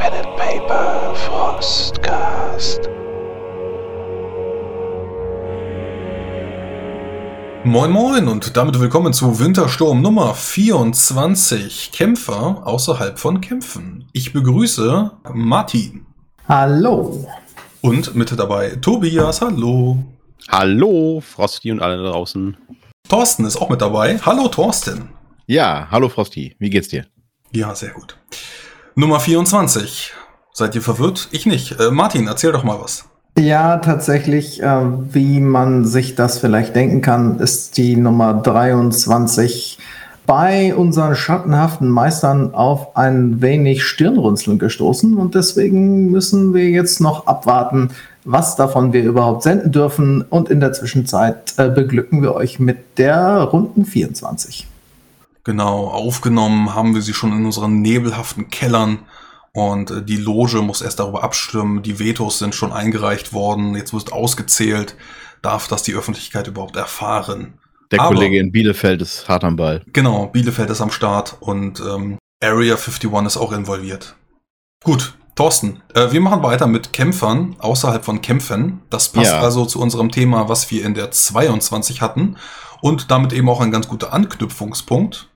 Pen and Paper Frostcast. Moin Moin und damit willkommen zu Wintersturm Nummer 24 Kämpfer außerhalb von Kämpfen. Ich begrüße Martin. Hallo. Und mit dabei Tobias, hallo. Hallo, Frosty und alle da draußen. Thorsten ist auch mit dabei. Hallo Thorsten. Ja, hallo Frosty, wie geht's dir? Ja, sehr gut. Nummer 24. Seid ihr verwirrt? Ich nicht. Äh, Martin, erzähl doch mal was. Ja, tatsächlich, äh, wie man sich das vielleicht denken kann, ist die Nummer 23 bei unseren schattenhaften Meistern auf ein wenig Stirnrunzeln gestoßen und deswegen müssen wir jetzt noch abwarten, was davon wir überhaupt senden dürfen und in der Zwischenzeit äh, beglücken wir euch mit der Runden 24. Genau, aufgenommen haben wir sie schon in unseren nebelhaften Kellern und äh, die Loge muss erst darüber abstimmen. Die Vetos sind schon eingereicht worden. Jetzt wird ausgezählt. Darf das die Öffentlichkeit überhaupt erfahren? Der Aber- Kollege in Bielefeld ist hart am Ball. Genau, Bielefeld ist am Start und ähm, Area 51 ist auch involviert. Gut, Thorsten, äh, wir machen weiter mit Kämpfern außerhalb von Kämpfen. Das passt Ja. also zu unserem Thema, was wir in der 22 hatten und damit eben auch ein ganz guter Anknüpfungspunkt.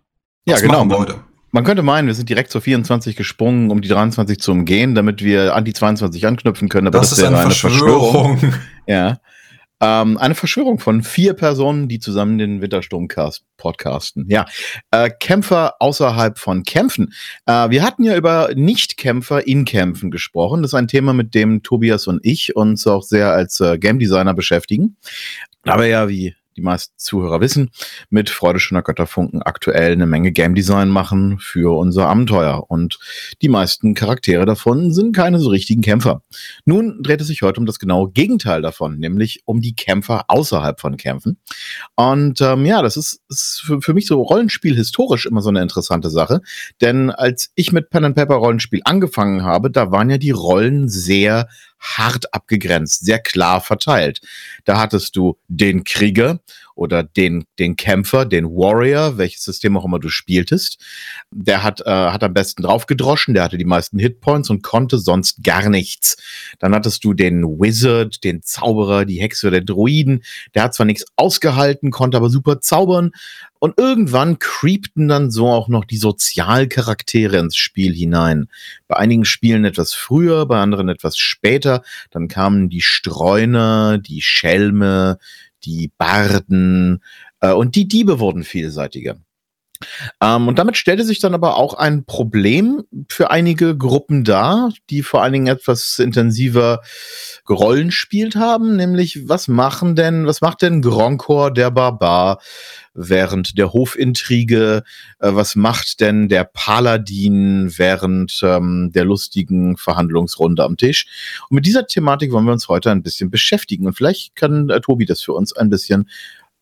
Ja, Was genau. Man, könnte meinen, wir sind direkt zur 24 gesprungen, um die 23 zu umgehen, damit wir an die 22 anknüpfen können. Aber Das, das, ist wäre eine Verschwörung. Ja. Ähm, eine Verschwörung von vier Personen, die zusammen den Wintersturmcast podcasten. Ja. Äh, Kämpfer außerhalb von Kämpfen. Äh, wir hatten ja über Nicht-Kämpfer in Kämpfen gesprochen. Das ist ein Thema, mit dem Tobias und ich uns auch sehr als äh, Game Designer beschäftigen. Aber ja, wie die meisten Zuhörer wissen, mit Freude schöner Götterfunken aktuell eine Menge Game Design machen für unser Abenteuer. Und die meisten Charaktere davon sind keine so richtigen Kämpfer. Nun dreht es sich heute um das genaue Gegenteil davon, nämlich um die Kämpfer außerhalb von Kämpfen. Und ähm, ja, das ist, ist für, für mich so Rollenspiel historisch immer so eine interessante Sache. Denn als ich mit Pen and Paper Rollenspiel angefangen habe, da waren ja die Rollen sehr hart abgegrenzt, sehr klar verteilt. Da hattest du den Krieger oder den, den Kämpfer, den Warrior, welches System auch immer du spieltest. Der hat, äh, hat am besten draufgedroschen, der hatte die meisten Hitpoints und konnte sonst gar nichts. Dann hattest du den Wizard, den Zauberer, die Hexe oder den Druiden. Der hat zwar nichts ausgehalten, konnte aber super zaubern. Und irgendwann creepten dann so auch noch die Sozialcharaktere ins Spiel hinein. Bei einigen Spielen etwas früher, bei anderen etwas später. Dann kamen die Streuner, die Schelme, die Barden äh, und die Diebe wurden vielseitiger. Ähm, und damit stellte sich dann aber auch ein Problem für einige Gruppen dar, die vor allen Dingen etwas intensiver gerollenspielt haben, nämlich was machen denn, was macht denn Gronkor der Barbar während der Hofintrige, äh, was macht denn der Paladin während ähm, der lustigen Verhandlungsrunde am Tisch? Und mit dieser Thematik wollen wir uns heute ein bisschen beschäftigen und vielleicht kann äh, Tobi das für uns ein bisschen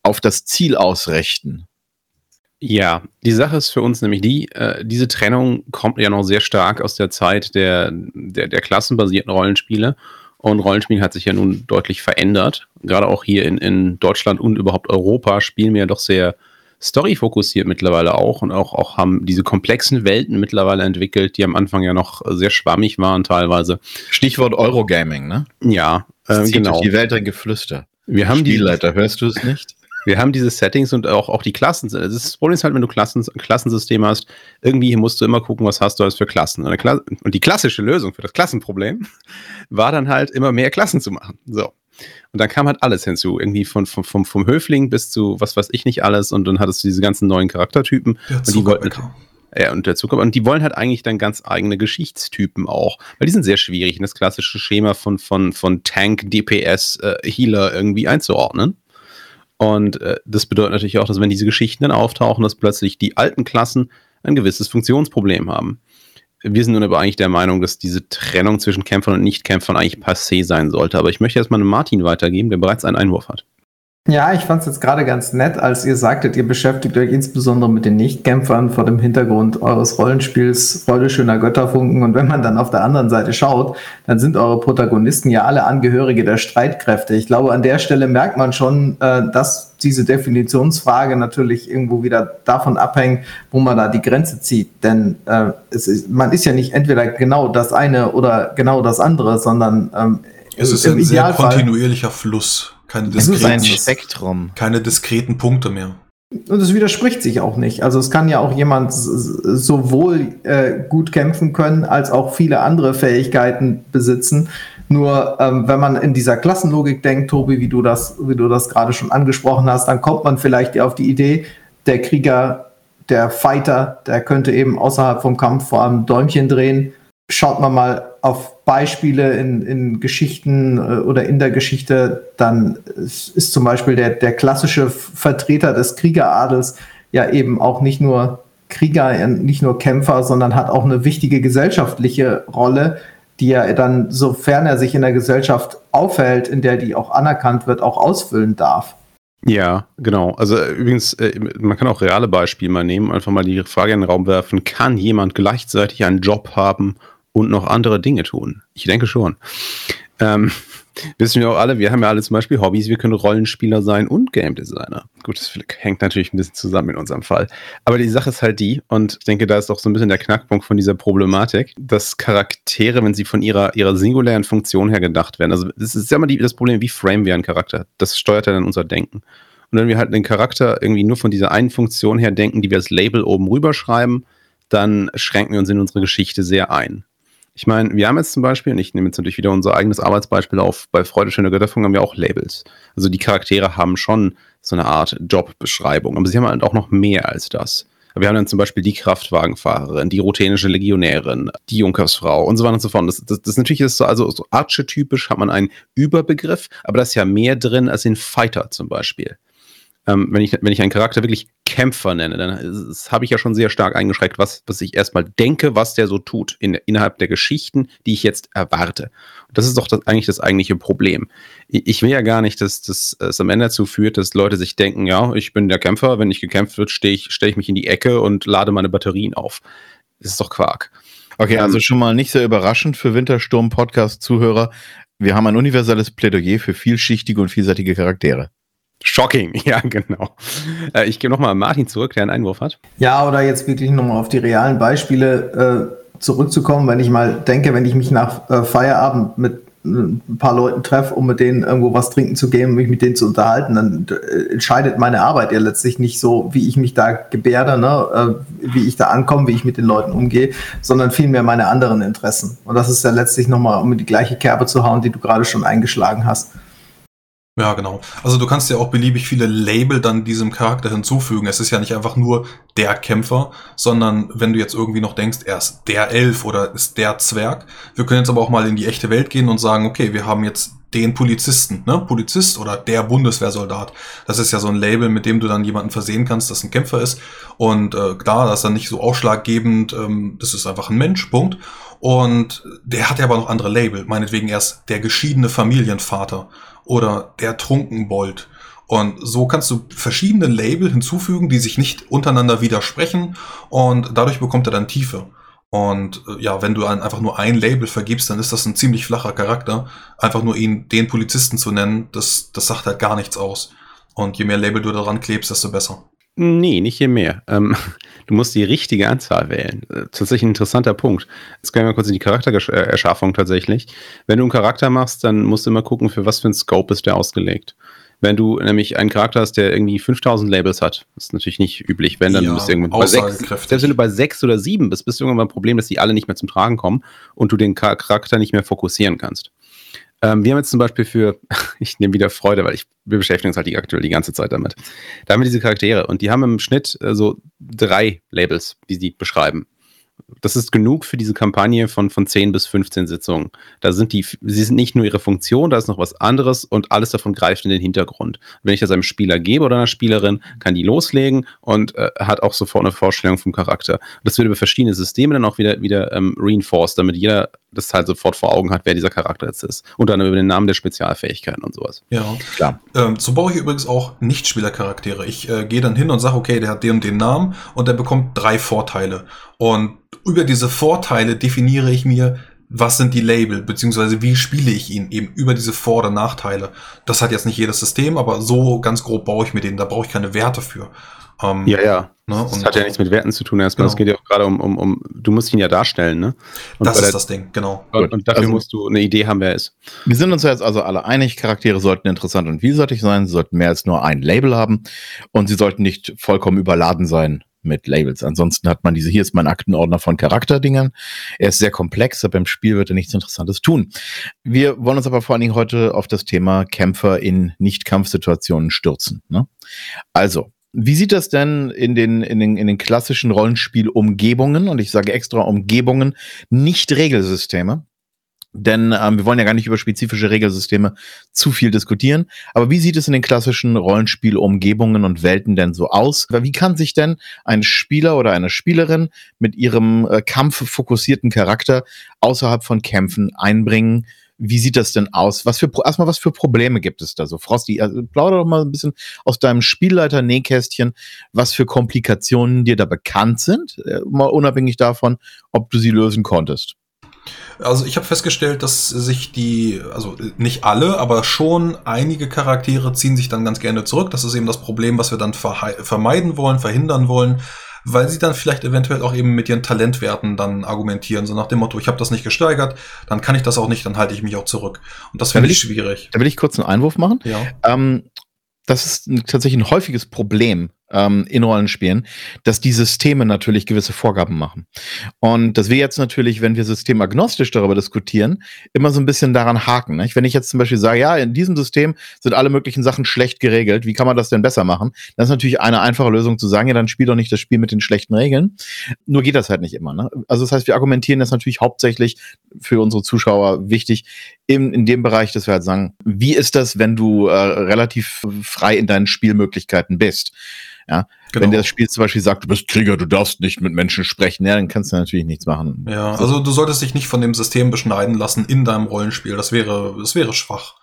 auf das Ziel ausrichten. Ja, die Sache ist für uns nämlich die, äh, diese Trennung kommt ja noch sehr stark aus der Zeit der, der, der klassenbasierten Rollenspiele. Und Rollenspiel hat sich ja nun deutlich verändert. Gerade auch hier in, in Deutschland und überhaupt Europa spielen wir ja doch sehr story-fokussiert mittlerweile auch und auch, auch haben diese komplexen Welten mittlerweile entwickelt, die am Anfang ja noch sehr schwammig waren teilweise. Stichwort Eurogaming, ne? Ja, äh, genau. durch die Welt ein Geflüster. Wir haben die, Spielleiter, hörst du es nicht? Wir haben diese Settings und auch, auch die Klassen. Das, ist, das Problem ist halt, wenn du Klassen, Klassensystem hast, irgendwie musst du immer gucken, was hast du alles für Klassen. Und, Kla und die klassische Lösung für das Klassenproblem war dann halt immer mehr Klassen zu machen. So. Und dann kam halt alles hinzu. Irgendwie von, vom, vom, vom Höfling bis zu was weiß ich nicht alles. Und dann hattest du diese ganzen neuen Charaktertypen. Der Und die wollten, Zuckerbäcker. ja, und der Zucker. Und die wollen halt eigentlich dann ganz eigene Geschichtstypen auch. Weil die sind sehr schwierig, in das klassische Schema von, von, von Tank, DPS, äh, Healer irgendwie einzuordnen. Und äh, das bedeutet natürlich auch, dass wenn diese Geschichten dann auftauchen, dass plötzlich die alten Klassen ein gewisses Funktionsproblem haben. Wir sind nun aber eigentlich der Meinung, dass diese Trennung zwischen Kämpfern und Nichtkämpfern eigentlich passé sein sollte. Aber ich möchte erstmal an Martin weitergeben, der bereits einen Einwurf hat. Ja, ich fand es jetzt gerade ganz nett, als ihr sagtet, ihr beschäftigt euch insbesondere mit den Nichtkämpfern vor dem Hintergrund eures Rollenspiels Freude schöner Götterfunken. Und wenn man dann auf der anderen Seite schaut, dann sind eure Protagonisten ja alle Angehörige der Streitkräfte. Ich glaube, an der Stelle merkt man schon, äh, dass diese Definitionsfrage natürlich irgendwo wieder davon abhängt, wo man da die Grenze zieht. Denn äh, es ist, man ist ja nicht entweder genau das eine oder genau das andere, sondern ähm, Es ist ein sehr kontinuierlicher Fluss. Keine Es ist ein diskreten, Spektrum. keine diskreten Punkte mehr. Und es widerspricht sich auch nicht. Also es kann ja auch jemand sowohl äh, gut kämpfen können, als auch viele andere Fähigkeiten besitzen. Nur ähm, wenn man in dieser Klassenlogik denkt, Tobi, wie du das, wie du das gerade schon angesprochen hast, dann kommt man vielleicht auf die Idee, der Krieger, der Fighter, der könnte eben außerhalb vom Kampf vor allem Däumchen drehen. Schaut man mal auf Beispiele in, in Geschichten äh, oder in der Geschichte, dann ist, ist zum Beispiel der, der klassische Vertreter des Kriegeradels ja eben auch nicht nur Krieger, äh, nicht nur Kämpfer, sondern hat auch eine wichtige gesellschaftliche Rolle, die er dann, sofern er sich in der Gesellschaft aufhält, in der die auch anerkannt wird, auch ausfüllen darf. Ja, genau. Also äh, übrigens, man kann auch reale Beispiele mal nehmen, einfach mal die Frage in den Raum werfen, kann jemand gleichzeitig einen Job haben und noch andere Dinge tun? Ich denke schon. Ähm, wissen wir auch alle, wir haben ja alle zum Beispiel Hobbys, wir können Rollenspieler sein und Game Designer. Gut, das hängt natürlich ein bisschen zusammen in unserem Fall. Aber die Sache ist halt die, und ich denke, da ist auch so ein bisschen der Knackpunkt von dieser Problematik, dass Charaktere, wenn sie von ihrer, ihrer singulären Funktion her gedacht werden, also das ist ja immer die, das Problem, wie frame wir einen Charakter? Das steuert ja dann unser Denken. Und wenn wir halt einen Charakter irgendwie nur von dieser einen Funktion her denken, die wir als Label oben rüber schreiben, dann schränken wir uns in unsere Geschichte sehr ein. Ich meine, wir haben jetzt zum Beispiel, und ich nehme jetzt natürlich wieder unser eigenes Arbeitsbeispiel auf, bei Freude schöner Götterfunk haben wir auch Labels. Also die Charaktere haben schon so eine Art Jobbeschreibung, aber sie haben halt auch noch mehr als das. Wir haben dann zum Beispiel die Kraftwagenfahrerin, die ruthenische Legionärin, die Junkersfrau und so weiter und so fort. Das, das, das natürlich ist so, also so archetypisch hat man einen Überbegriff, aber da ist ja mehr drin als in Fighter zum Beispiel. Ähm, wenn, ich, wenn ich einen Charakter wirklich Kämpfer nenne, dann habe ich ja schon sehr stark eingeschränkt, was, was ich erstmal denke, was der so tut in, innerhalb der Geschichten, die ich jetzt erwarte. Und das ist doch das, eigentlich das eigentliche Problem. Ich, ich will ja gar nicht, dass das es am Ende dazu führt, dass Leute sich denken, ja, ich bin der Kämpfer, wenn nicht gekämpft wird, stehe ich, stelle ich mich in die Ecke und lade meine Batterien auf. Das ist doch Quark. Okay, also Ähm, schon mal nicht sehr überraschend für Wintersturm-Podcast-Zuhörer. Wir haben ein universelles Plädoyer für vielschichtige und vielseitige Charaktere. Shocking, ja, genau. Äh, ich gehe nochmal an Martin zurück, der einen Einwurf hat. Ja, oder jetzt wirklich nochmal auf die realen Beispiele äh, zurückzukommen, wenn ich mal denke, wenn ich mich nach äh, Feierabend mit äh, ein paar Leuten treffe, um mit denen irgendwo was trinken zu gehen, mich mit denen zu unterhalten, dann äh, entscheidet meine Arbeit ja letztlich nicht so, wie ich mich da gebärde, ne, äh, wie ich da ankomme, wie ich mit den Leuten umgehe, sondern vielmehr meine anderen Interessen. Und das ist ja letztlich nochmal, um die gleiche Kerbe zu hauen, die du gerade schon eingeschlagen hast. Ja, genau. Also du kannst ja auch beliebig viele Label dann diesem Charakter hinzufügen. Es ist ja nicht einfach nur der Kämpfer, sondern wenn du jetzt irgendwie noch denkst, er ist der Elf oder ist der Zwerg. Wir können jetzt aber auch mal in die echte Welt gehen und sagen, okay, wir haben jetzt den Polizisten, ne? Polizist oder der Bundeswehrsoldat. Das ist ja so ein Label, mit dem du dann jemanden versehen kannst, das ein Kämpfer ist. Und äh, klar, das ist dann nicht so ausschlaggebend, ähm, das ist einfach ein Mensch, Punkt. Und der hat ja aber noch andere Label. Meinetwegen erst der geschiedene Familienvater oder der Trunkenbold. Und so kannst du verschiedene Label hinzufügen, die sich nicht untereinander widersprechen und dadurch bekommt er dann Tiefe. Und äh, ja, wenn du ein, einfach nur ein Label vergibst, dann ist das ein ziemlich flacher Charakter. Einfach nur ihn, den Polizisten zu nennen, das, das sagt halt gar nichts aus. Und je mehr Label du daran klebst, desto besser. Nee, nicht je mehr. Ähm, du musst die richtige Anzahl wählen. Äh, Tatsächlich ein interessanter Punkt. Jetzt gehen wir mal kurz in die Charaktererschaffung tatsächlich. Wenn du einen Charakter machst, dann musst du immer gucken, für was für ein Scope ist der ausgelegt. Wenn du nämlich einen Charakter hast, der irgendwie 5000 Labels hat, ist natürlich nicht üblich, wenn dann Ja, du bist irgendwann bei sechs, selbst wenn du bei sechs oder sieben bist, bist du irgendwann ein Problem, dass die alle nicht mehr zum Tragen kommen und du den Char- Charakter nicht mehr fokussieren kannst. Ähm, wir haben jetzt zum Beispiel für, ich nehme wieder Freude, weil ich, wir beschäftigen uns halt die, aktuell die ganze Zeit damit. Da haben wir diese Charaktere und die haben im Schnitt äh, so drei Labels, die sie beschreiben. Das ist genug für diese Kampagne von, von 10 bis 15 Sitzungen. Da sind die, sie sind nicht nur ihre Funktion, da ist noch was anderes und alles davon greift in den Hintergrund. Wenn ich das einem Spieler gebe oder einer Spielerin, kann die loslegen und äh, hat auch sofort eine Vorstellung vom Charakter. Das wird über verschiedene Systeme dann auch wieder, wieder ähm, reinforced, damit jeder das halt sofort vor Augen hat, wer dieser Charakter jetzt ist. Und dann über den Namen der Spezialfähigkeiten und sowas. Ja. Klar. Ähm, so baue ich übrigens auch Nichtspielercharaktere. Ich äh, gehe dann hin und sage, okay, der hat den und den Namen und der bekommt drei Vorteile. Und über diese Vorteile definiere ich mir, was sind die Label, beziehungsweise wie spiele ich ihn eben über diese Vor- oder Nachteile. Das hat jetzt nicht jedes System, aber so ganz grob baue ich mir den. Da brauche ich keine Werte für. Ähm, Ja, ja. Ne, das und- hat ja nichts mit Werten zu tun erstmal. Es Genau. geht ja auch gerade um, um, um, du musst ihn ja darstellen, ne? Und, das ist der- das Ding, genau. und, und dafür Also- musst du eine Idee haben, wer er ist. Wir sind uns ja jetzt also alle einig, Charaktere sollten interessant und vielseitig sein, sie sollten mehr als nur ein Label haben und sie sollten nicht vollkommen überladen sein mit Labels. Ansonsten hat man diese, hier ist mein Aktenordner von Charakterdingern. Er ist sehr komplex, aber im Spiel wird er nichts Interessantes tun. Wir wollen uns aber vor allen Dingen heute auf das Thema Kämpfer in Nicht-Kampfsituationen stürzen. Ne? Also, wie sieht das denn in den, in den, in den klassischen Rollenspiel-Umgebungen, und ich sage extra Umgebungen, nicht Regelsysteme? Denn ähm, wir wollen ja gar nicht über spezifische Regelsysteme zu viel diskutieren. Aber wie sieht es in den klassischen Rollenspielumgebungen und Welten denn so aus? Wie kann sich denn ein Spieler oder eine Spielerin mit ihrem äh, kampffokussierten Charakter außerhalb von Kämpfen einbringen? Wie sieht das denn aus? Was für erstmal was für Probleme gibt es da so? Frosty, also plauder doch mal ein bisschen aus deinem Spielleiter-Nähkästchen, was für Komplikationen dir da bekannt sind, äh, mal unabhängig davon, ob du sie lösen konntest. Also ich habe festgestellt, dass sich die, also nicht alle, aber schon einige Charaktere ziehen sich dann ganz gerne zurück. Das ist eben das Problem, was wir dann vermeiden wollen, verhindern wollen, weil sie dann vielleicht eventuell auch eben mit ihren Talentwerten dann argumentieren. So nach dem Motto, ich habe das nicht gesteigert, dann kann ich das auch nicht, dann halte ich mich auch zurück. Und das ich ich- schwierig. Da will ich kurz einen Einwurf machen. Ja. Ähm, das ist ein, tatsächlich ein häufiges Problem ähm, in Rollenspielen, dass die Systeme natürlich gewisse Vorgaben machen. Und dass wir jetzt natürlich, wenn wir systemagnostisch darüber diskutieren, immer so ein bisschen daran haken. Nicht? Wenn ich jetzt zum Beispiel sage, ja, in diesem System sind alle möglichen Sachen schlecht geregelt, wie kann man das denn besser machen? Das ist natürlich eine einfache Lösung zu sagen, ja, dann spiel doch nicht das Spiel mit den schlechten Regeln. Nur geht das halt nicht immer. Ne? Also das heißt, wir argumentieren das natürlich hauptsächlich für unsere Zuschauer wichtig, in, in dem Bereich, dass wir halt sagen, wie ist das, wenn du äh, relativ frei in deinen Spielmöglichkeiten bist? Ja, Genau. wenn das Spiel zum Beispiel sagt, du bist Krieger, du darfst nicht mit Menschen sprechen, ja, dann kannst du natürlich nichts machen. Ja, also du solltest dich nicht von dem System beschneiden lassen in deinem Rollenspiel. Das wäre, das wäre schwach.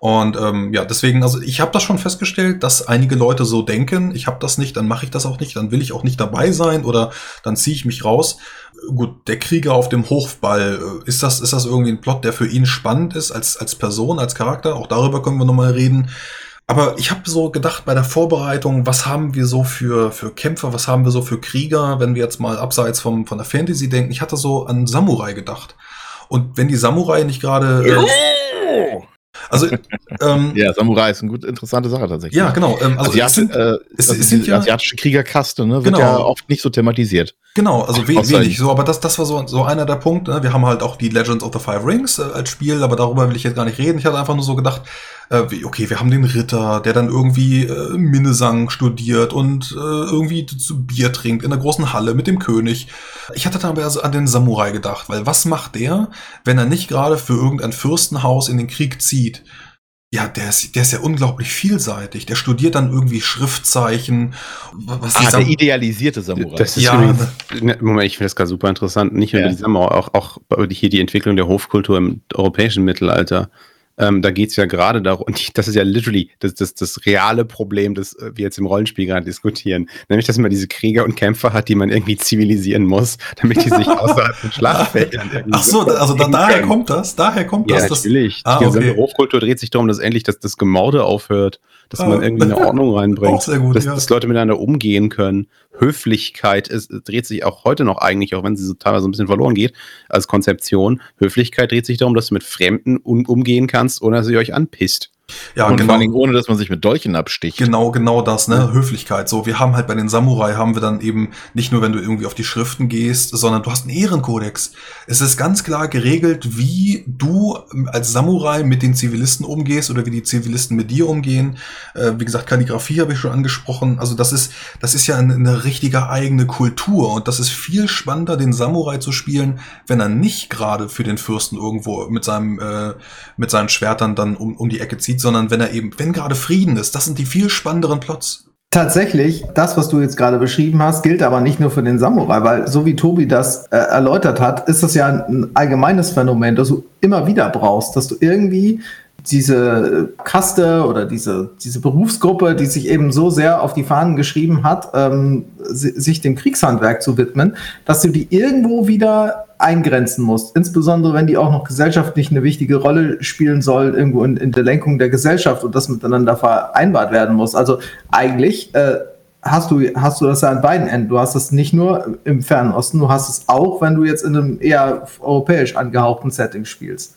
Und ähm, ja, deswegen, also ich habe das schon festgestellt, dass einige Leute so denken, ich habe das nicht, dann mache ich das auch nicht, dann will ich auch nicht dabei sein oder dann ziehe ich mich raus. Gut, der Krieger auf dem Hochball, äh, ist das, ist das irgendwie ein Plot, der für ihn spannend ist als, als Person, als Charakter? Auch darüber können wir nochmal reden. Aber ich habe so gedacht bei der Vorbereitung, was haben wir so für, für Kämpfer, was haben wir so für Krieger, wenn wir jetzt mal abseits vom, von der Fantasy denken. Ich hatte so an Samurai gedacht. Und wenn die Samurai nicht gerade. Äh, also, ähm, ja. Ja, Samurai ist eine gut interessante Sache tatsächlich. genau. Ähm, also Asiat, es sind, äh, es- also es sind ja- asiatische Kriegerkaste, ne, wird Genau. ja oft nicht so thematisiert. Genau, also we Außer- wenig so, aber das, das war so, so einer der Punkte. ne? Wir haben halt auch die Legends of the Five Rings äh, als Spiel, aber darüber will ich jetzt gar nicht reden. Ich hatte einfach nur so gedacht, okay, wir haben den Ritter, der dann irgendwie äh, Minnesang studiert und äh, irgendwie zu Bier trinkt in der großen Halle mit dem König. Ich hatte dann aber also an den Samurai gedacht, weil was macht der, wenn er nicht gerade für irgendein Fürstenhaus in den Krieg zieht? Ja, der ist, der ist ja unglaublich vielseitig. Der studiert dann irgendwie Schriftzeichen. Was Ah, der idealisierte Samurai. Das ist Ja, übrigens, ne, Moment, ich finde das gerade super interessant. Nicht nur Ja. über die Samurai, auch, auch über die, hier die Entwicklung der Hofkultur im europäischen Mittelalter. Ähm, da geht es ja gerade darum, und das ist ja literally das, das, das reale Problem, das äh, wir jetzt im Rollenspiel gerade diskutieren. Nämlich, dass man diese Krieger und Kämpfer hat, die man irgendwie zivilisieren muss, damit die sich außerhalb von Schlachtfeldern Ach so, also da, daher können. kommt das, daher kommt Ja, das. das natürlich. Ah, die gesamte okay. Hofkultur dreht sich darum, dass endlich das, das Gemorde aufhört, dass man irgendwie eine Ordnung reinbringt, gut, dass, ja. dass Leute miteinander umgehen können. Höflichkeit ist, dreht sich auch heute noch eigentlich, auch wenn sie so teilweise ein bisschen verloren geht, als Konzeption. Höflichkeit dreht sich darum, dass du mit Fremden um, umgehen kannst, ohne dass ihr euch anpisst. Ja, und vor genau. allen Dingen ohne, dass man sich mit Dolchen absticht. Genau, genau das, ne? Höflichkeit. So, wir haben halt bei den Samurai haben wir dann eben nicht nur, wenn du irgendwie auf die Schriften gehst, sondern du hast einen Ehrenkodex. Es ist ganz klar geregelt, wie du als Samurai mit den Zivilisten umgehst oder wie die Zivilisten mit dir umgehen. Äh, wie gesagt, Kalligrafie habe ich schon angesprochen. Also das ist, das ist ja eine, eine richtige eigene Kultur und das ist viel spannender, den Samurai zu spielen, wenn er nicht gerade für den Fürsten irgendwo mit seinem, äh, mit seinen Schwertern dann um, um die Ecke zieht, sondern wenn er eben, wenn gerade Frieden ist, das sind die viel spannenderen Plots. Tatsächlich, das, was du jetzt gerade beschrieben hast, gilt aber nicht nur für den Samurai, weil so wie Tobi das äh, erläutert hat, ist das ja ein allgemeines Phänomen, das du immer wieder brauchst, dass du irgendwie diese Kaste oder diese, diese Berufsgruppe, die sich eben so sehr auf die Fahnen geschrieben hat, ähm, sich dem Kriegshandwerk zu widmen, dass du die irgendwo wieder eingrenzen musst. Insbesondere wenn die auch noch gesellschaftlich eine wichtige Rolle spielen soll, irgendwo in, in der Lenkung der Gesellschaft und das miteinander vereinbart werden muss. Also eigentlich äh, hast du, hast du das ja an beiden Enden. Du hast es nicht nur im Fernen Osten, du hast es auch, wenn du jetzt in einem eher europäisch angehauchten Setting spielst.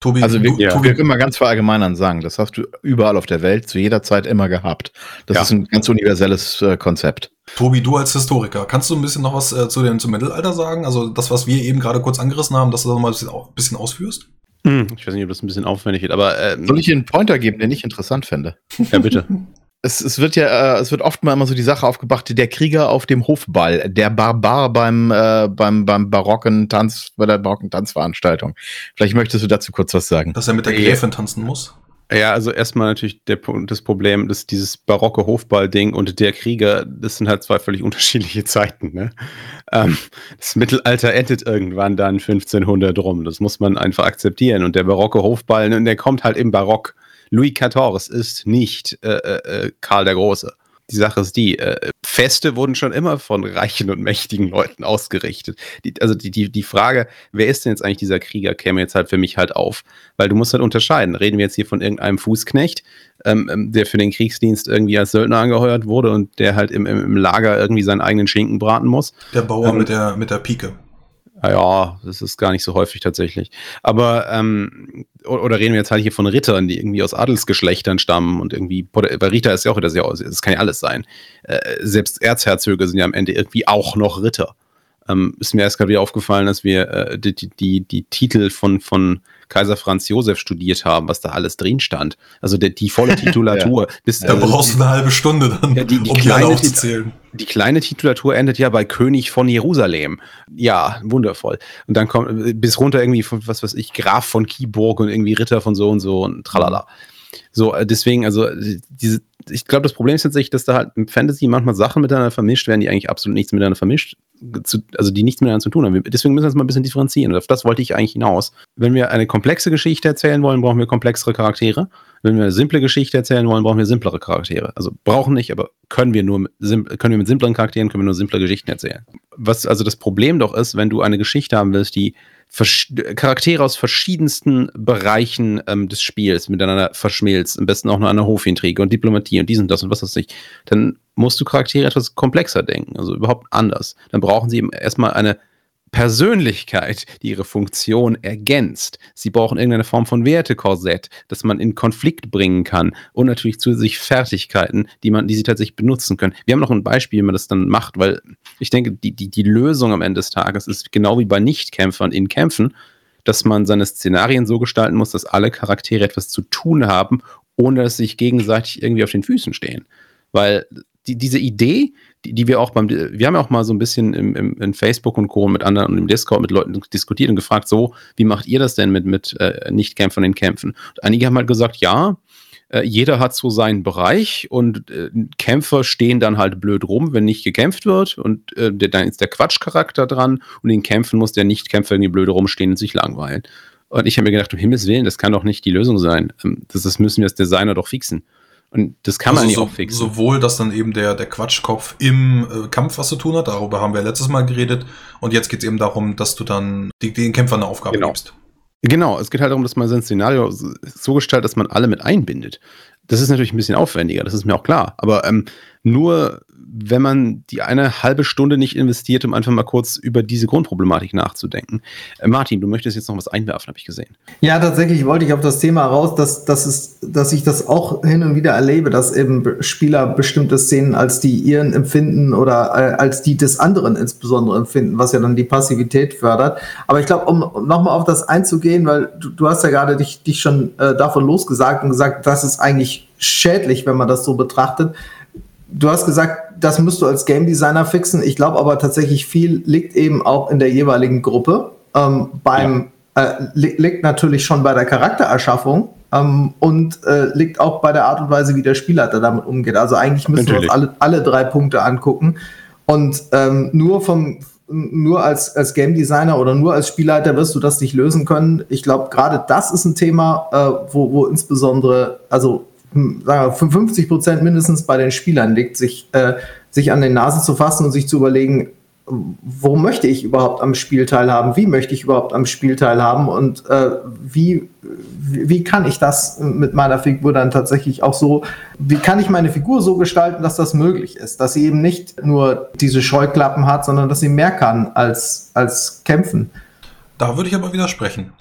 Tobi, also wir, ja. Tobi, wir können mal ganz verallgemeinern sagen, das hast du überall auf der Welt zu jeder Zeit immer gehabt. Das ja. ist ein ganz universelles äh, Konzept. Tobi, du als Historiker, kannst du ein bisschen noch was äh, zu dem zum Mittelalter sagen? Also das, was wir eben gerade kurz angerissen haben, dass du das mal ein bisschen, ein bisschen ausführst? Hm, ich weiß nicht, ob das ein bisschen aufwendig wird, aber ähm, soll ich dir einen Pointer geben, den ich interessant fände? Ja, bitte. es, es wird ja, äh, es wird oft mal immer so die Sache aufgebracht, der Krieger auf dem Hofball, der Barbar beim, äh, beim, beim barocken Tanz, bei der barocken Tanzveranstaltung. Vielleicht möchtest du dazu kurz was sagen. Dass er mit der Gräfin tanzen muss? Ja, also erstmal natürlich der, das Problem, dass dieses barocke Hofball-Ding und der Krieger, das sind halt zwei völlig unterschiedliche Zeiten. Ne? Ähm, das Mittelalter endet irgendwann dann 1500 rum. Das muss man einfach akzeptieren. Und der barocke Hofball, ne, der kommt halt im Barock. Louis XIV ist nicht äh, äh, äh, Karl der Große. Die Sache ist die, äh, Feste wurden schon immer von reichen und mächtigen Leuten ausgerichtet. Die, also die, die, die Frage, wer ist denn jetzt eigentlich dieser Krieger, käme jetzt halt für mich halt auf. Weil du musst halt unterscheiden. Reden wir jetzt hier von irgendeinem Fußknecht, ähm, ähm der für den Kriegsdienst irgendwie als Söldner angeheuert wurde und der halt im, im Lager irgendwie seinen eigenen Schinken braten muss. Der Bauer ähm, mit, der, mit der Pike. Ah ja, das ist gar nicht so häufig tatsächlich. Aber, ähm, oder reden wir jetzt halt hier von Rittern, die irgendwie aus Adelsgeschlechtern stammen und irgendwie, bei Ritter ist ja auch das, das kann ja alles sein. Äh, selbst Erzherzöge sind ja am Ende irgendwie auch noch Ritter. Ähm, ist mir erst gerade wieder aufgefallen, dass wir äh, die, die, die Titel von, von Kaiser Franz Josef studiert haben, was da alles drin stand. Also der, die volle Titulatur. ja. bis, da also brauchst du eine halbe Stunde dann, ja, die, die um kleine aufzuzählen. Die kleine Titulatur endet ja bei König von Jerusalem. Ja, wundervoll. Und dann kommt bis runter irgendwie von, was weiß ich, Graf von Kieburg und irgendwie Ritter von so und so und tralala. So, äh, deswegen, also diese, ich glaube, das Problem ist tatsächlich, dass da halt im Fantasy manchmal Sachen miteinander vermischt werden, die eigentlich absolut nichts miteinander vermischt, zu, also die nichts miteinander zu tun haben. Deswegen müssen wir das mal ein bisschen differenzieren. Und auf das wollte ich eigentlich hinaus. Wenn wir eine komplexe Geschichte erzählen wollen, brauchen wir komplexere Charaktere. Wenn wir eine simple Geschichte erzählen wollen, brauchen wir simplere Charaktere. Also brauchen nicht, aber können wir nur mit, können wir mit simpleren Charakteren, können wir nur simple Geschichten erzählen. Was also das Problem doch ist, wenn du eine Geschichte haben willst, die Charaktere aus verschiedensten Bereichen ähm, des Spiels miteinander verschmilzt, am besten auch noch der Hofintrige und Diplomatie und dies und das und was weiß ich, dann musst du Charaktere etwas komplexer denken, also überhaupt anders. Dann brauchen sie eben erstmal eine Persönlichkeit, die ihre Funktion ergänzt. Sie brauchen irgendeine Form von Wertekorsett, das man in Konflikt bringen kann und natürlich zusätzlich Fertigkeiten, die man, die sie tatsächlich benutzen können. Wir haben noch ein Beispiel, wie man das dann macht, weil ich denke, die, die, die Lösung am Ende des Tages ist genau wie bei Nichtkämpfern in Kämpfen, dass man seine Szenarien so gestalten muss, dass alle Charaktere etwas zu tun haben, ohne dass sie sich gegenseitig irgendwie auf den Füßen stehen. Weil die, diese Idee, die, die, wir auch beim, wir haben ja auch mal so ein bisschen im, im, in Facebook und Co. mit anderen und im Discord mit Leuten diskutiert und gefragt, so, wie macht ihr das denn mit, mit äh, Nichtkämpfern in Kämpfen? Und einige haben halt gesagt, ja, äh, jeder hat so seinen Bereich und äh, Kämpfer stehen dann halt blöd rum, wenn nicht gekämpft wird und äh, der, dann ist der Quatschcharakter dran und in Kämpfen muss der Nichtkämpfer irgendwie blöd rumstehen und sich langweilen. Und ich habe mir gedacht, um Himmels Willen, das kann doch nicht die Lösung sein. Ähm, das, das müssen wir als Designer doch fixen. Und das kann also man so, auch fixen. Sowohl, dass dann eben der, der Quatschkopf im äh, Kampf was zu tun hat, darüber haben wir letztes Mal geredet. Und jetzt geht es eben darum, dass du dann die, den Kämpfern eine Aufgabe genau. gibst. Genau, es geht halt darum, dass man sein Szenario so gestaltet, dass man alle mit einbindet. Das ist natürlich ein bisschen aufwendiger, das ist mir auch klar. Aber ähm, nur wenn man die eine halbe Stunde nicht investiert, um einfach mal kurz über diese Grundproblematik nachzudenken. Äh, Martin, du möchtest jetzt noch was einwerfen, habe ich gesehen. Ja, tatsächlich wollte ich auf das Thema raus, dass, dass, es, dass ich das auch hin und wieder erlebe, dass eben Spieler bestimmte Szenen als die ihren empfinden oder äh, als die des anderen insbesondere empfinden, was ja dann die Passivität fördert. Aber ich glaube, um, nochmal auf das einzugehen, weil du, du hast ja gerade dich, dich schon äh, davon losgesagt und gesagt, das ist eigentlich schädlich, wenn man das so betrachtet du hast gesagt, das musst du als Game Designer fixen. Ich glaube aber tatsächlich viel liegt eben auch in der jeweiligen Gruppe. Ähm, beim ja. äh, li liegt natürlich schon bei der Charaktererschaffung. Äh, ähm, und äh, liegt auch bei der Art und Weise, wie der Spielleiter damit umgeht. Also eigentlich müssen Natürlich. wir uns alle, alle drei Punkte angucken. Und ähm, nur vom nur als, als Game Designer oder nur als Spielleiter wirst du das nicht lösen können. Ich glaube, gerade das ist ein Thema, äh, wo, wo insbesondere, also 55 Prozent mindestens bei den Spielern liegt, sich, äh, sich an den Nasen zu fassen und sich zu überlegen, wo möchte ich überhaupt am Spiel teilhaben? Wie möchte ich überhaupt am Spiel teilhaben? Und äh, wie, wie wie kann ich das mit meiner Figur dann tatsächlich auch so, wie kann ich meine Figur so gestalten, dass das möglich ist? Dass sie eben nicht nur diese Scheuklappen hat, sondern dass sie mehr kann als, als kämpfen. Da würde ich aber widersprechen.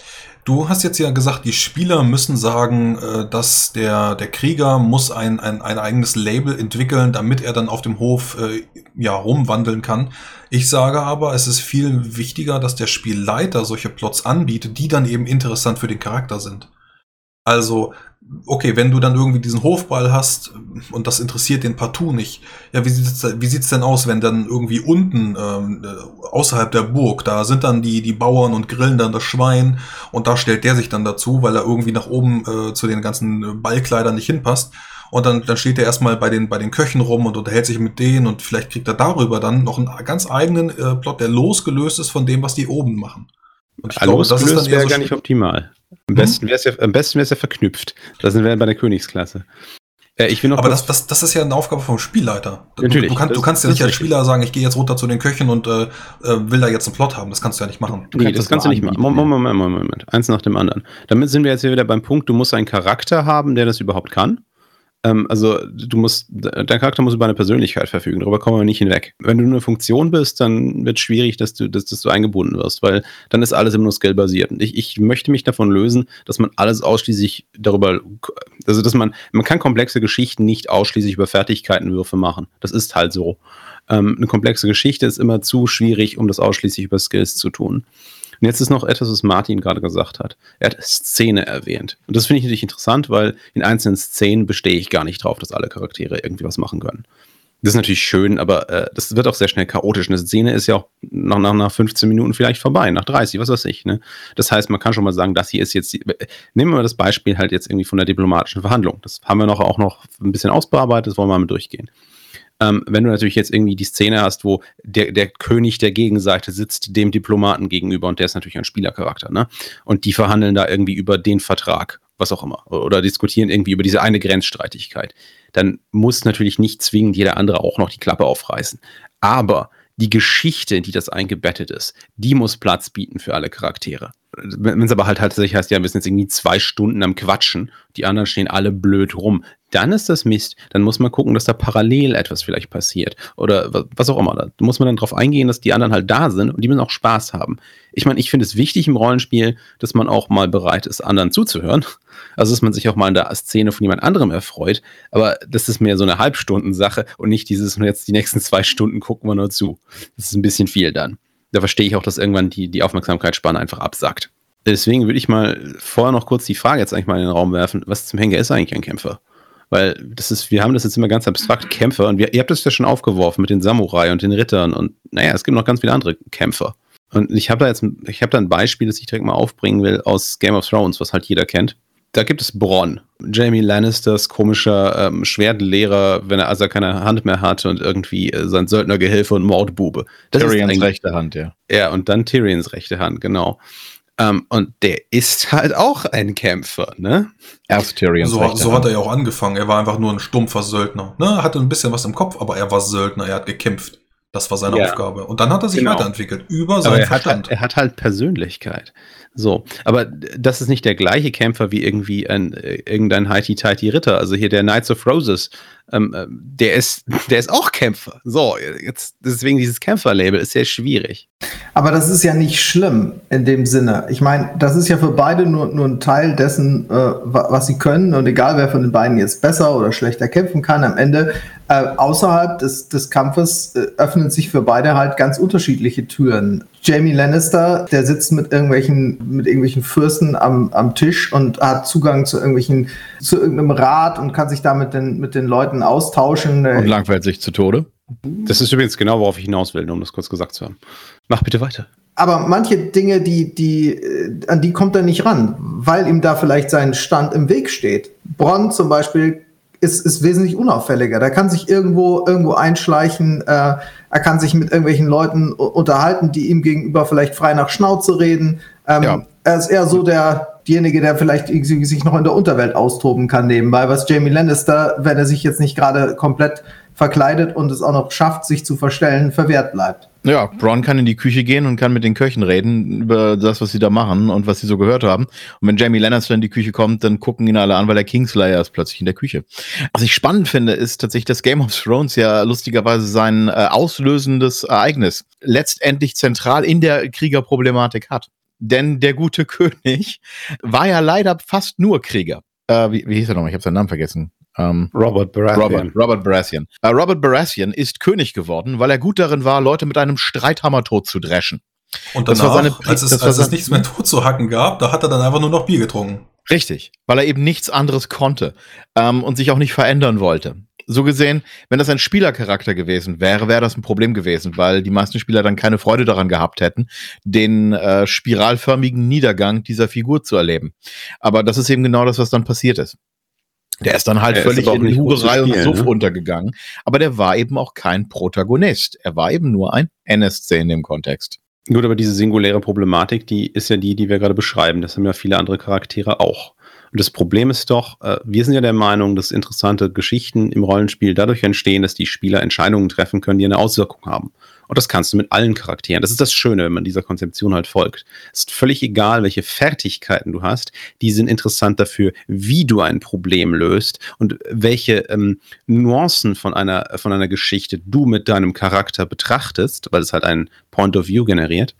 Du hast jetzt ja gesagt, die Spieler müssen sagen, äh, dass der, der Krieger muss ein, ein, ein eigenes Label entwickeln, damit er dann auf dem Hof äh, ja, rumwandeln kann. Ich sage aber, es ist viel wichtiger, dass der Spielleiter solche Plots anbietet, die dann eben interessant für den Charakter sind. Also, okay, wenn du dann irgendwie diesen Hofball hast und das interessiert den partout nicht, ja, wie sieht's, wie sieht's denn aus, wenn dann irgendwie unten ähm, äh, außerhalb der Burg, da sind dann die, die Bauern und grillen dann das Schwein und da stellt der sich dann dazu, weil er irgendwie nach oben äh, zu den ganzen äh, Ballkleidern nicht hinpasst. Und dann, dann steht er erstmal bei den, bei den Köchen rum und unterhält sich mit denen und vielleicht kriegt er darüber dann noch einen ganz eigenen äh, Plot, der losgelöst ist von dem, was die oben machen. Und ich Alles das ist dann eher wäre so gar nicht optimal. Am Mhm. besten wäre es ja, am besten wär's ja verknüpft. Da sind wir bei der Königsklasse. Äh, ich will noch Aber das, das, das ist ja eine Aufgabe vom Spielleiter. Du- Natürlich, Du, kannst, du das- kannst ja nicht als richtig. Spieler sagen, ich gehe jetzt runter zu den Köchen und äh, äh, will da jetzt einen Plot haben. Das kannst du ja nicht machen. Nee, kannst das das kannst du nicht machen. Moment, Moment, Moment, Moment. Eins nach dem anderen. Damit sind wir jetzt hier wieder beim Punkt, du musst einen Charakter haben, der das überhaupt kann. Ähm, also du musst, dein Charakter muss über eine Persönlichkeit verfügen, darüber kommen wir nicht hinweg. Wenn du eine Funktion bist, dann wird es schwierig, dass du, dass, dass du eingebunden wirst, weil dann ist alles immer nur skillbasiert. Und ich, ich möchte mich davon lösen, dass man alles ausschließlich darüber, also dass man, man kann komplexe Geschichten nicht ausschließlich über Fertigkeitenwürfe machen. Das ist halt so. Ähm, eine komplexe Geschichte ist immer zu schwierig, um das ausschließlich über Skills zu tun. Und jetzt ist noch etwas, was Martin gerade gesagt hat. Er hat Szene erwähnt. Und das finde ich natürlich interessant, weil in einzelnen Szenen bestehe ich gar nicht drauf, dass alle Charaktere irgendwie was machen können. Das ist natürlich schön, aber äh, das wird auch sehr schnell chaotisch. Eine Szene ist ja auch nach, nach, nach 15 Minuten vielleicht vorbei, nach 30, was weiß ich. Ne? Das heißt, man kann schon mal sagen, das hier ist jetzt, die, nehmen wir mal das Beispiel halt jetzt irgendwie von der diplomatischen Verhandlung. Das haben wir noch auch noch ein bisschen ausbearbeitet, das wollen wir mal durchgehen. Ähm, wenn du natürlich jetzt irgendwie die Szene hast, wo der, der König der Gegenseite sitzt dem Diplomaten gegenüber und der ist natürlich ein Spielercharakter, ne? Und die verhandeln da irgendwie über den Vertrag, was auch immer, oder diskutieren irgendwie über diese eine Grenzstreitigkeit, dann muss natürlich nicht zwingend jeder andere auch noch die Klappe aufreißen. Aber die Geschichte, in die das eingebettet ist, die muss Platz bieten für alle Charaktere. Wenn es aber halt tatsächlich heißt, ja, wir sind jetzt irgendwie zwei Stunden am Quatschen, die anderen stehen alle blöd rum, dann ist das Mist. Dann muss man gucken, dass da parallel etwas vielleicht passiert. Oder wa- was auch immer. Da muss man dann darauf eingehen, dass die anderen halt da sind und die müssen auch Spaß haben. Ich meine, ich finde es wichtig im Rollenspiel, dass man auch mal bereit ist, anderen zuzuhören. Also, dass man sich auch mal in der Szene von jemand anderem erfreut. Aber das ist mehr so eine Halbstundensache und nicht dieses, und jetzt die nächsten zwei Stunden gucken wir nur zu. Das ist ein bisschen viel dann. Da verstehe ich auch, dass irgendwann die, die Aufmerksamkeitsspanne einfach absackt. Deswegen würde ich mal vorher noch kurz die Frage jetzt eigentlich mal in den Raum werfen, was zum Henker ist eigentlich ein Kämpfer? Weil das ist, wir haben das jetzt immer ganz abstrakt Kämpfer und wir, ihr habt das ja schon aufgeworfen mit den Samurai und den Rittern und naja, es gibt noch ganz viele andere Kämpfer. Und ich habe da jetzt, ich habe da ein Beispiel, das ich direkt mal aufbringen will aus Game of Thrones, was halt jeder kennt. Da gibt es Bronn, Jamie Lannisters komischer ähm, Schwertlehrer, wenn er also keine Hand mehr hat und irgendwie äh, sein Söldnergehilfe und Mordbube. Das Tyrions rechte Hand, ja. ja, und dann Tyrions rechte Hand, genau. Ähm, und der ist halt auch ein Kämpfer, ne? Erst Tyrions So, rechte so Hand. hat er ja auch angefangen. Er war einfach nur ein stumpfer Söldner. Ne? Er hatte ein bisschen was im Kopf, aber er war Söldner. Er hat gekämpft. Das war seine Ja. Aufgabe. Und dann hat er sich Genau. weiterentwickelt. Über Aber seinen er hat, Verstand. halt, er hat halt Persönlichkeit. So, aber das ist nicht der gleiche Kämpfer wie irgendwie ein, äh, irgendein Heiti-Teiti Ritter. Also hier der Knights of Roses, ähm, ähm, der, ist, der ist auch Kämpfer. So, jetzt deswegen dieses Kämpferlabel ist sehr schwierig. Aber das ist ja nicht schlimm in dem Sinne. Ich meine, das ist ja für beide nur, nur ein Teil dessen, äh, wa- was sie können. Und egal, wer von den beiden jetzt besser oder schlechter kämpfen kann, am Ende äh, außerhalb des, des Kampfes äh, öffnen sich für beide halt ganz unterschiedliche Türen. Jamie Lannister, der sitzt mit irgendwelchen, mit irgendwelchen Fürsten am, am Tisch und hat Zugang zu irgendwelchen, zu irgendeinem Rat und kann sich da mit den, mit den Leuten austauschen. Und langweilt sich zu Tode. Das ist übrigens genau, worauf ich hinaus will, nur um das kurz gesagt zu haben. Mach bitte weiter. aber manche Dinge, die, die, an die kommt er nicht ran, weil ihm da vielleicht sein Stand im Weg steht. Bronn zum Beispiel ist, ist wesentlich unauffälliger. Der kann sich irgendwo, irgendwo einschleichen, äh, er kann sich mit irgendwelchen Leuten unterhalten, die ihm gegenüber vielleicht frei nach Schnauze reden. Ähm, ja. Er ist eher so der, derjenige, der vielleicht sich noch in der Unterwelt austoben kann nebenbei, was Jamie Lannister, wenn er sich jetzt nicht gerade komplett verkleidet und es auch noch schafft, sich zu verstellen, verwehrt bleibt. Ja, Braun kann in die Küche gehen und kann mit den Köchen reden über das, was sie da machen und was sie so gehört haben. Und wenn Jamie Lannister in die Küche kommt, dann gucken ihn alle an, weil der Kingslayer ist plötzlich in der Küche. Was ich spannend finde, ist tatsächlich, dass Game of Thrones ja lustigerweise sein äh, auslösendes Ereignis letztendlich zentral in der Kriegerproblematik hat. Denn der gute König war ja leider fast nur Krieger. Äh, wie, wie hieß er nochmal? Ich habe seinen Namen vergessen. Ähm, Robert Baratheon. Robert, Robert Baratheon. Äh, Robert Baratheon ist König geworden, weil er gut darin war, Leute mit einem Streithammer tot zu dreschen. Und danach, das war seine, als, es, als es nichts mehr tot zu hacken gab, da hat er dann einfach nur noch Bier getrunken. Richtig, weil er eben nichts anderes konnte ähm, und sich auch nicht verändern wollte. So gesehen, wenn das ein Spielercharakter gewesen wäre, wäre das ein Problem gewesen, weil die meisten Spieler dann keine Freude daran gehabt hätten, den äh, spiralförmigen Niedergang dieser Figur zu erleben. Aber das ist eben genau das, was dann passiert ist. Der ist dann halt er völlig in Hurerei und Suff ne? untergegangen. Aber der war eben auch kein Protagonist. Er war eben nur ein NSC in dem Kontext. Gut, aber diese singuläre Problematik, die ist ja die, die wir gerade beschreiben. Das haben ja viele andere Charaktere auch. Und das Problem ist doch, äh, wir sind ja der Meinung, dass interessante Geschichten im Rollenspiel dadurch entstehen, dass die Spieler Entscheidungen treffen können, die eine Auswirkung haben. Und das kannst du mit allen Charakteren. Das ist das Schöne, wenn man dieser Konzeption halt folgt. Es ist völlig egal, welche Fertigkeiten du hast. Die sind interessant dafür, wie du ein Problem löst und welche ähm, Nuancen von einer, von einer Geschichte du mit deinem Charakter betrachtest, weil es halt einen Point of View generiert.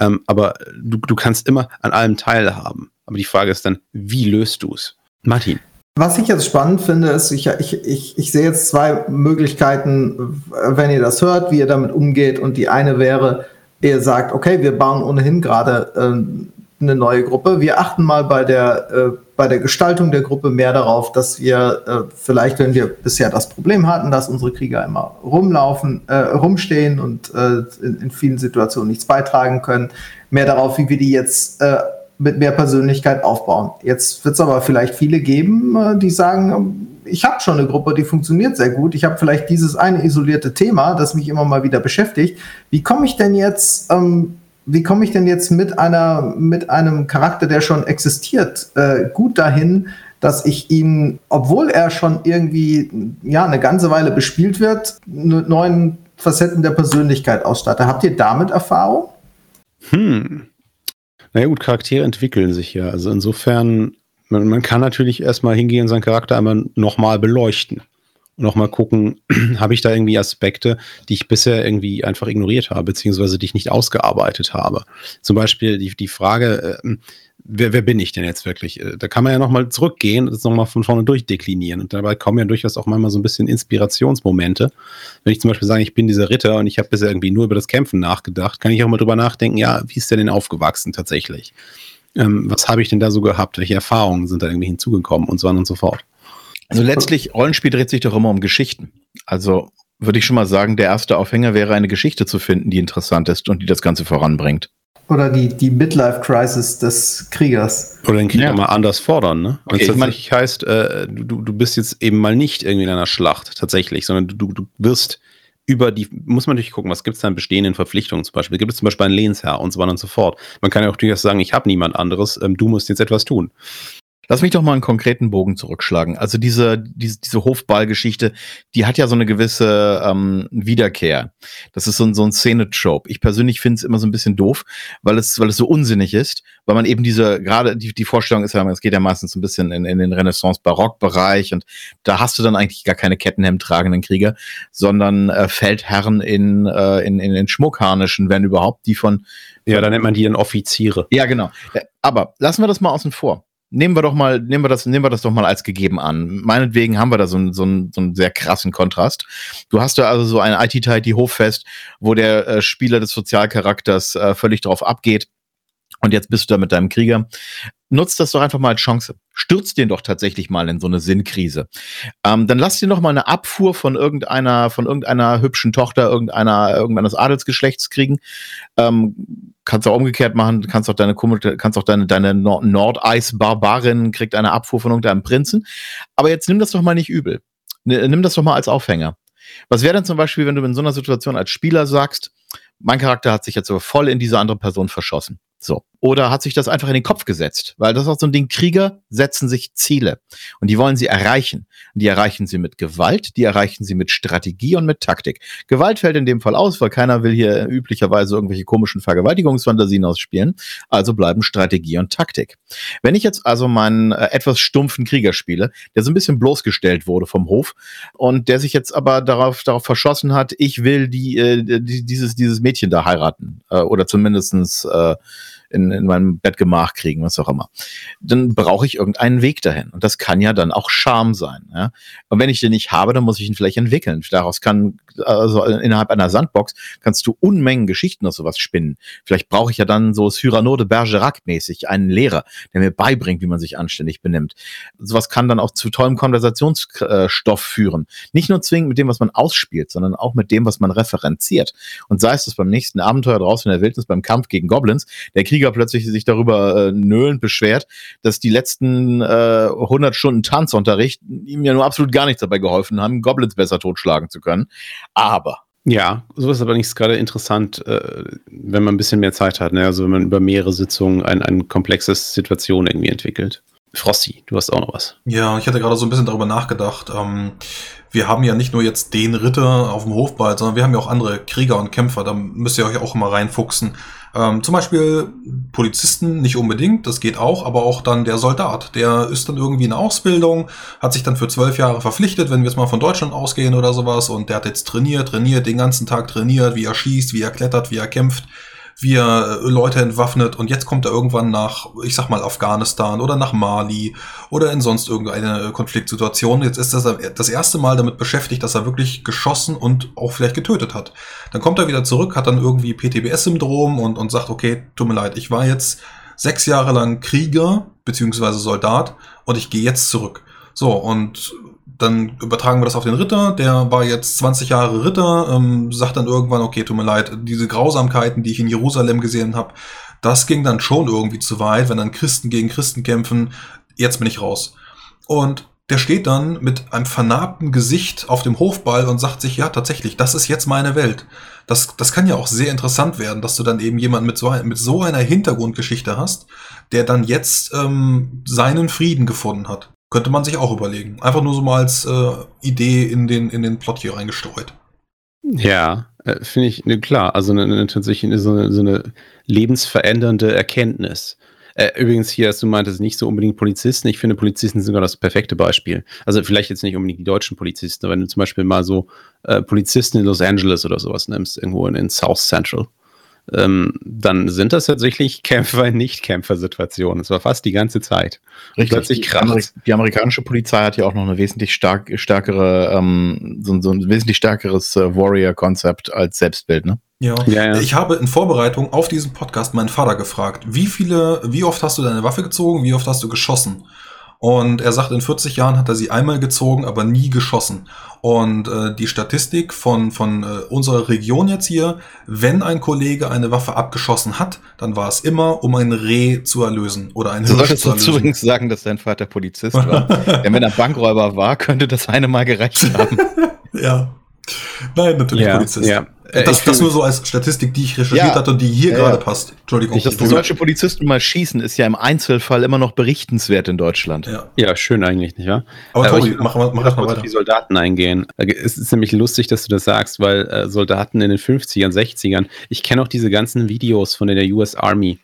Ähm, aber du, du kannst immer an allem teilhaben. Aber die Frage ist dann, wie löst du es? Martin. Was ich jetzt spannend finde, ist, ich, ich, ich, ich sehe jetzt zwei Möglichkeiten, wenn ihr das hört, wie ihr damit umgeht. Und die eine wäre, ihr sagt, okay, wir bauen ohnehin gerade äh, eine neue Gruppe. Wir achten mal bei der, äh, bei der Gestaltung der Gruppe mehr darauf, dass wir äh, vielleicht, wenn wir bisher das Problem hatten, dass unsere Krieger immer rumlaufen, äh, rumstehen und äh, in, in vielen Situationen nichts beitragen können, mehr darauf, wie wir die jetzt äh, mit mehr Persönlichkeit aufbauen. Jetzt wird es aber vielleicht viele geben, äh, die sagen, ich habe schon eine Gruppe, die funktioniert sehr gut. Ich habe vielleicht dieses eine isolierte Thema, das mich immer mal wieder beschäftigt. Wie komme ich denn jetzt, ähm, wie komme ich denn jetzt mit einer, mit einem Charakter, der schon existiert, äh, gut dahin, dass ich ihn, obwohl er schon irgendwie ja eine ganze Weile bespielt wird, mit neuen Facetten der Persönlichkeit ausstatte. Habt ihr damit Erfahrung? Hm. Naja gut, Charaktere entwickeln sich ja. Also insofern, man, man kann natürlich erstmal hingehen und seinen Charakter einmal nochmal beleuchten. Und nochmal gucken, habe ich da irgendwie Aspekte, die ich bisher irgendwie einfach ignoriert habe, beziehungsweise die ich nicht ausgearbeitet habe. Zum Beispiel die, die Frage, äh, wer, wer bin ich denn jetzt wirklich? Äh, da kann man ja nochmal zurückgehen und das nochmal von vorne durchdeklinieren. Und dabei kommen ja durchaus auch manchmal so ein bisschen Inspirationsmomente. Wenn ich zum Beispiel sage, ich bin dieser Ritter und ich habe bisher irgendwie nur über das Kämpfen nachgedacht, kann ich auch mal drüber nachdenken, ja, wie ist der denn aufgewachsen tatsächlich? Ähm, was habe ich denn da so gehabt? Welche Erfahrungen sind da irgendwie hinzugekommen und so on und so fort? Also letztlich, Rollenspiel dreht sich doch immer um Geschichten. Also würde ich schon mal sagen, der erste Aufhänger wäre eine Geschichte zu finden, die interessant ist und die das Ganze voranbringt. Oder die, die Midlife-Crisis des Kriegers. Oder den Krieger ja. mal anders fordern, ne? Okay, es tatsächlich heißt, äh, du, du bist jetzt eben mal nicht irgendwie in einer Schlacht, tatsächlich, sondern du, du wirst über die, muss man natürlich gucken, was gibt es da an bestehenden Verpflichtungen zum Beispiel? Gibt es zum Beispiel einen Lehnsherr und so weiter und so fort. Man kann ja auch durchaus sagen, ich habe niemand anderes, ähm, du musst jetzt etwas tun. Lass mich doch mal einen konkreten Bogen zurückschlagen. Also diese, diese, diese Hofball-Geschichte, die hat ja so eine gewisse ähm, Wiederkehr. Das ist so ein, so ein Szene-Trope. Ich persönlich finde es immer so ein bisschen doof, weil es, weil es so unsinnig ist, weil man eben diese, gerade die, die Vorstellung ist ja, es geht ja meistens so ein bisschen in, in den Renaissance-Barock-Bereich und da hast du dann eigentlich gar keine Kettenhemd tragenden Krieger, sondern äh, Feldherren in, äh, in, in den Schmuckharnischen, wenn überhaupt, die von ja, da nennt man die dann Offiziere. Ja, genau. Äh, aber lassen wir das mal außen vor nehmen wir doch mal, nehmen wir das, nehmen wir das doch mal als gegeben an. Meinetwegen haben wir da so, einen so, einen, so einen sehr krassen Kontrast. Du hast da also so ein IT-Tighty Hoffest, wo der äh, Spieler des Sozialcharakters äh, völlig drauf abgeht. Und jetzt bist du da mit deinem Krieger. Nutzt das doch einfach mal als Chance. Stürzt den doch tatsächlich mal in so eine Sinnkrise. Ähm, dann lass dir noch mal eine Abfuhr von irgendeiner, von irgendeiner hübschen Tochter, irgendeiner, irgendeines Adelsgeschlechts kriegen. Ähm, kannst auch umgekehrt machen, kannst auch deine kannst auch deine, deine Nordeis-Barbarin kriegt eine Abfuhr von irgendeinem Prinzen. Aber jetzt nimm das doch mal nicht übel. Nimm das doch mal als Aufhänger. Was wäre denn zum Beispiel, wenn du in so einer Situation als Spieler sagst, mein Charakter hat sich jetzt so voll in diese andere Person verschossen. So. Oder hat sich das einfach in den Kopf gesetzt? Weil das ist auch so ein Ding, Krieger setzen sich Ziele und die wollen sie erreichen. Und die erreichen sie mit Gewalt, die erreichen sie mit Strategie und mit Taktik. Gewalt fällt in dem Fall aus, weil keiner will hier üblicherweise irgendwelche komischen Vergewaltigungsfantasien ausspielen. Also bleiben Strategie und Taktik. Wenn ich jetzt also meinen äh, etwas stumpfen Krieger spiele, der so ein bisschen bloßgestellt wurde vom Hof und der sich jetzt aber darauf, darauf verschossen hat, ich will die, äh, die dieses, dieses Mädchen da heiraten äh, oder zumindestens äh, in, in meinem Bettgemach kriegen, was auch immer. Dann brauche ich irgendeinen Weg dahin. Und das kann ja dann auch Charme sein. Ja? Und wenn ich den nicht habe, dann muss ich ihn vielleicht entwickeln. Daraus kann, also innerhalb einer Sandbox kannst du Unmengen Geschichten aus sowas spinnen. Vielleicht brauche ich ja dann so Cyrano de Bergerac mäßig einen Lehrer, der mir beibringt, wie man sich anständig benimmt. Sowas kann dann auch zu tollem Konversationsstoff führen. Nicht nur zwingend mit dem, was man ausspielt, sondern auch mit dem, was man referenziert. Und sei es das beim nächsten Abenteuer draußen in der Wildnis beim Kampf gegen Goblins, der Krieg Krieger plötzlich sich darüber äh, nöhlend beschwert, dass die letzten äh, 100 Stunden Tanzunterricht ihm ja nur absolut gar nichts dabei geholfen haben, Goblins besser totschlagen zu können. Aber ja, so ist aber nichts gerade interessant, äh, wenn man ein bisschen mehr Zeit hat. Ne? Also wenn man über mehrere Sitzungen ein, ein komplexes Situation irgendwie entwickelt. Frosty, du hast auch noch was. Ja, ich hatte gerade so ein bisschen darüber nachgedacht. Ähm, wir haben ja nicht nur jetzt den Ritter auf dem Hofball, sondern wir haben ja auch andere Krieger und Kämpfer. Da müsst ihr euch auch immer reinfuchsen. Ähm, zum Beispiel Polizisten nicht unbedingt, das geht auch, aber auch dann der Soldat. Der ist dann irgendwie in Ausbildung, hat sich dann für zwölf Jahre verpflichtet, wenn wir jetzt mal von Deutschland ausgehen oder sowas, und der hat jetzt trainiert, trainiert, den ganzen Tag trainiert, wie er schießt, wie er klettert, wie er kämpft wie äh, Leute entwaffnet und jetzt kommt er irgendwann nach, ich sag mal, Afghanistan oder nach Mali oder in sonst irgendeine Konfliktsituation. Jetzt ist er das erste Mal damit beschäftigt, dass er wirklich geschossen und auch vielleicht getötet hat. Dann kommt er wieder zurück, hat dann irgendwie PTBS-Syndrom und, und sagt, okay, tut mir leid, ich war jetzt sechs Jahre lang Krieger beziehungsweise Soldat und ich gehe jetzt zurück. So, und dann übertragen wir das auf den Ritter, der war jetzt 20 Jahre Ritter, ähm, sagt dann irgendwann, okay, tut mir leid, diese Grausamkeiten, die ich in Jerusalem gesehen habe, das ging dann schon irgendwie zu weit, wenn dann Christen gegen Christen kämpfen, jetzt bin ich raus. Und der steht dann mit einem vernarbten Gesicht auf dem Hofball und sagt sich, ja, tatsächlich, das ist jetzt meine Welt. Das, das kann ja auch sehr interessant werden, dass du dann eben jemanden mit so, mit so einer Hintergrundgeschichte hast, der dann jetzt ähm, seinen Frieden gefunden hat. Könnte man sich auch überlegen. Einfach nur so mal als äh, Idee in den, in den Plot hier reingestreut. Ja, äh, finde ich, ne, klar, also ne, ne, tatsächlich so eine, so eine lebensverändernde Erkenntnis. Äh, übrigens hier, als du meintest, nicht so unbedingt Polizisten. Ich finde, Polizisten sind sogar das perfekte Beispiel. Also vielleicht jetzt nicht unbedingt die deutschen Polizisten, aber wenn du zum Beispiel mal so äh, Polizisten in Los Angeles oder sowas nimmst, irgendwo in, in South Central, ähm, dann sind das tatsächlich Kämpfer in Nicht-Kämpfer-Situationen. Das war fast die ganze Zeit. Richtig. Plötzlich die, Amer die amerikanische Polizei hat ja auch noch eine wesentlich stark, stärkere, ähm, so, so, ein wesentlich stärkeres äh, Warrior-Konzept als Selbstbild, ne? Ja. ja, ja. Ich habe in Vorbereitung auf diesen Podcast meinen Vater gefragt, wie viele, wie oft hast du deine Waffe gezogen, wie oft hast du geschossen? Und er sagt, in 40 Jahren hat er sie einmal gezogen, aber nie geschossen. Und äh, die Statistik von, von äh, unserer Region jetzt hier, wenn ein Kollege eine Waffe abgeschossen hat, dann war es immer, um ein Reh zu erlösen oder ein Hirsch du zu erlösen. übrigens sagen, dass dein Vater Polizist war. Denn wenn er Bankräuber war, könnte das eine Mal gereicht haben. ja. Nein, natürlich ja, Polizist. Ja. Äh, das, das nur so als Statistik, die ich recherchiert ja, hatte und die hier ja, gerade passt. Entschuldigung. Dass deutsche Polizisten mal schießen, ist ja im Einzelfall immer noch berichtenswert in Deutschland. Ja, ja schön eigentlich, nicht wahr? Aber, Aber ich, mach, mach, mach das mal weiter. die Soldaten eingehen. Äh, es ist nämlich lustig, dass du das sagst, weil äh, Soldaten in den 50ern, 60ern, ich kenne auch diese ganzen Videos von der US Army,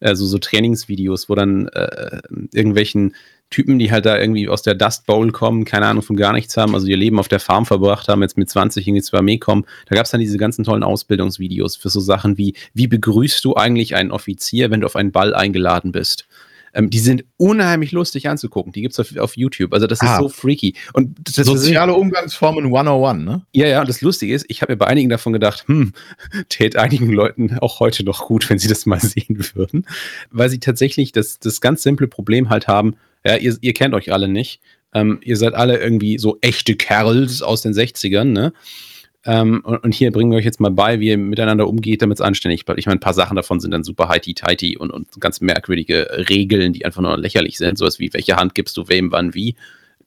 also so Trainingsvideos, wo dann äh, irgendwelchen Typen, die halt da irgendwie aus der Dust Bowl kommen, keine Ahnung von gar nichts haben, also ihr Leben auf der Farm verbracht haben, jetzt mit 20 irgendwie zur Armee kommen. Da gab es dann diese ganzen tollen Ausbildungsvideos für so Sachen wie, wie begrüßt du eigentlich einen Offizier, wenn du auf einen Ball eingeladen bist? Ähm, die sind unheimlich lustig anzugucken. Die gibt es auf, auf, YouTube. Also das ah. ist so freaky. Und das Soziale Umgangsformen 101, ne? Ja, ja. Und das Lustige ist, ich habe mir bei einigen davon gedacht, hm, täte einigen Leuten auch heute noch gut, wenn sie das mal sehen würden. Weil sie tatsächlich das, das ganz simple Problem halt haben, ja, ihr, ihr kennt euch alle nicht. Ähm, ihr seid alle irgendwie so echte Kerls aus den 60ern, ne? Ähm, und, und, hier bringen wir euch jetzt mal bei, wie ihr miteinander umgeht, damit es anständig bleibt. Ich meine, ein paar Sachen davon sind dann super heiti-teiti und, und ganz merkwürdige Regeln, die einfach nur lächerlich sind. Sowas wie, welche Hand gibst du wem, wann, wie.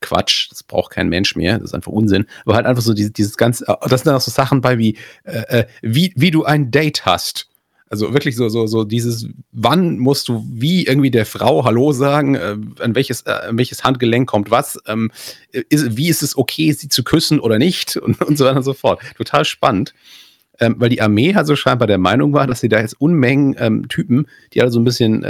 Quatsch, das braucht kein Mensch mehr, das ist einfach Unsinn. Aber halt einfach so dieses, dieses ganze, das sind dann auch so Sachen bei wie, äh, äh wie, wie du ein Date hast. Also wirklich so, so, so dieses, wann musst du wie irgendwie der Frau Hallo sagen, äh, an, welches, äh, an welches Handgelenk kommt was, ähm, ist, wie ist es okay, sie zu küssen oder nicht und, und so weiter und so fort. Total spannend. Ähm, weil die Armee also scheinbar der Meinung war, dass sie da jetzt Unmengen ähm, Typen, die alle so ein bisschen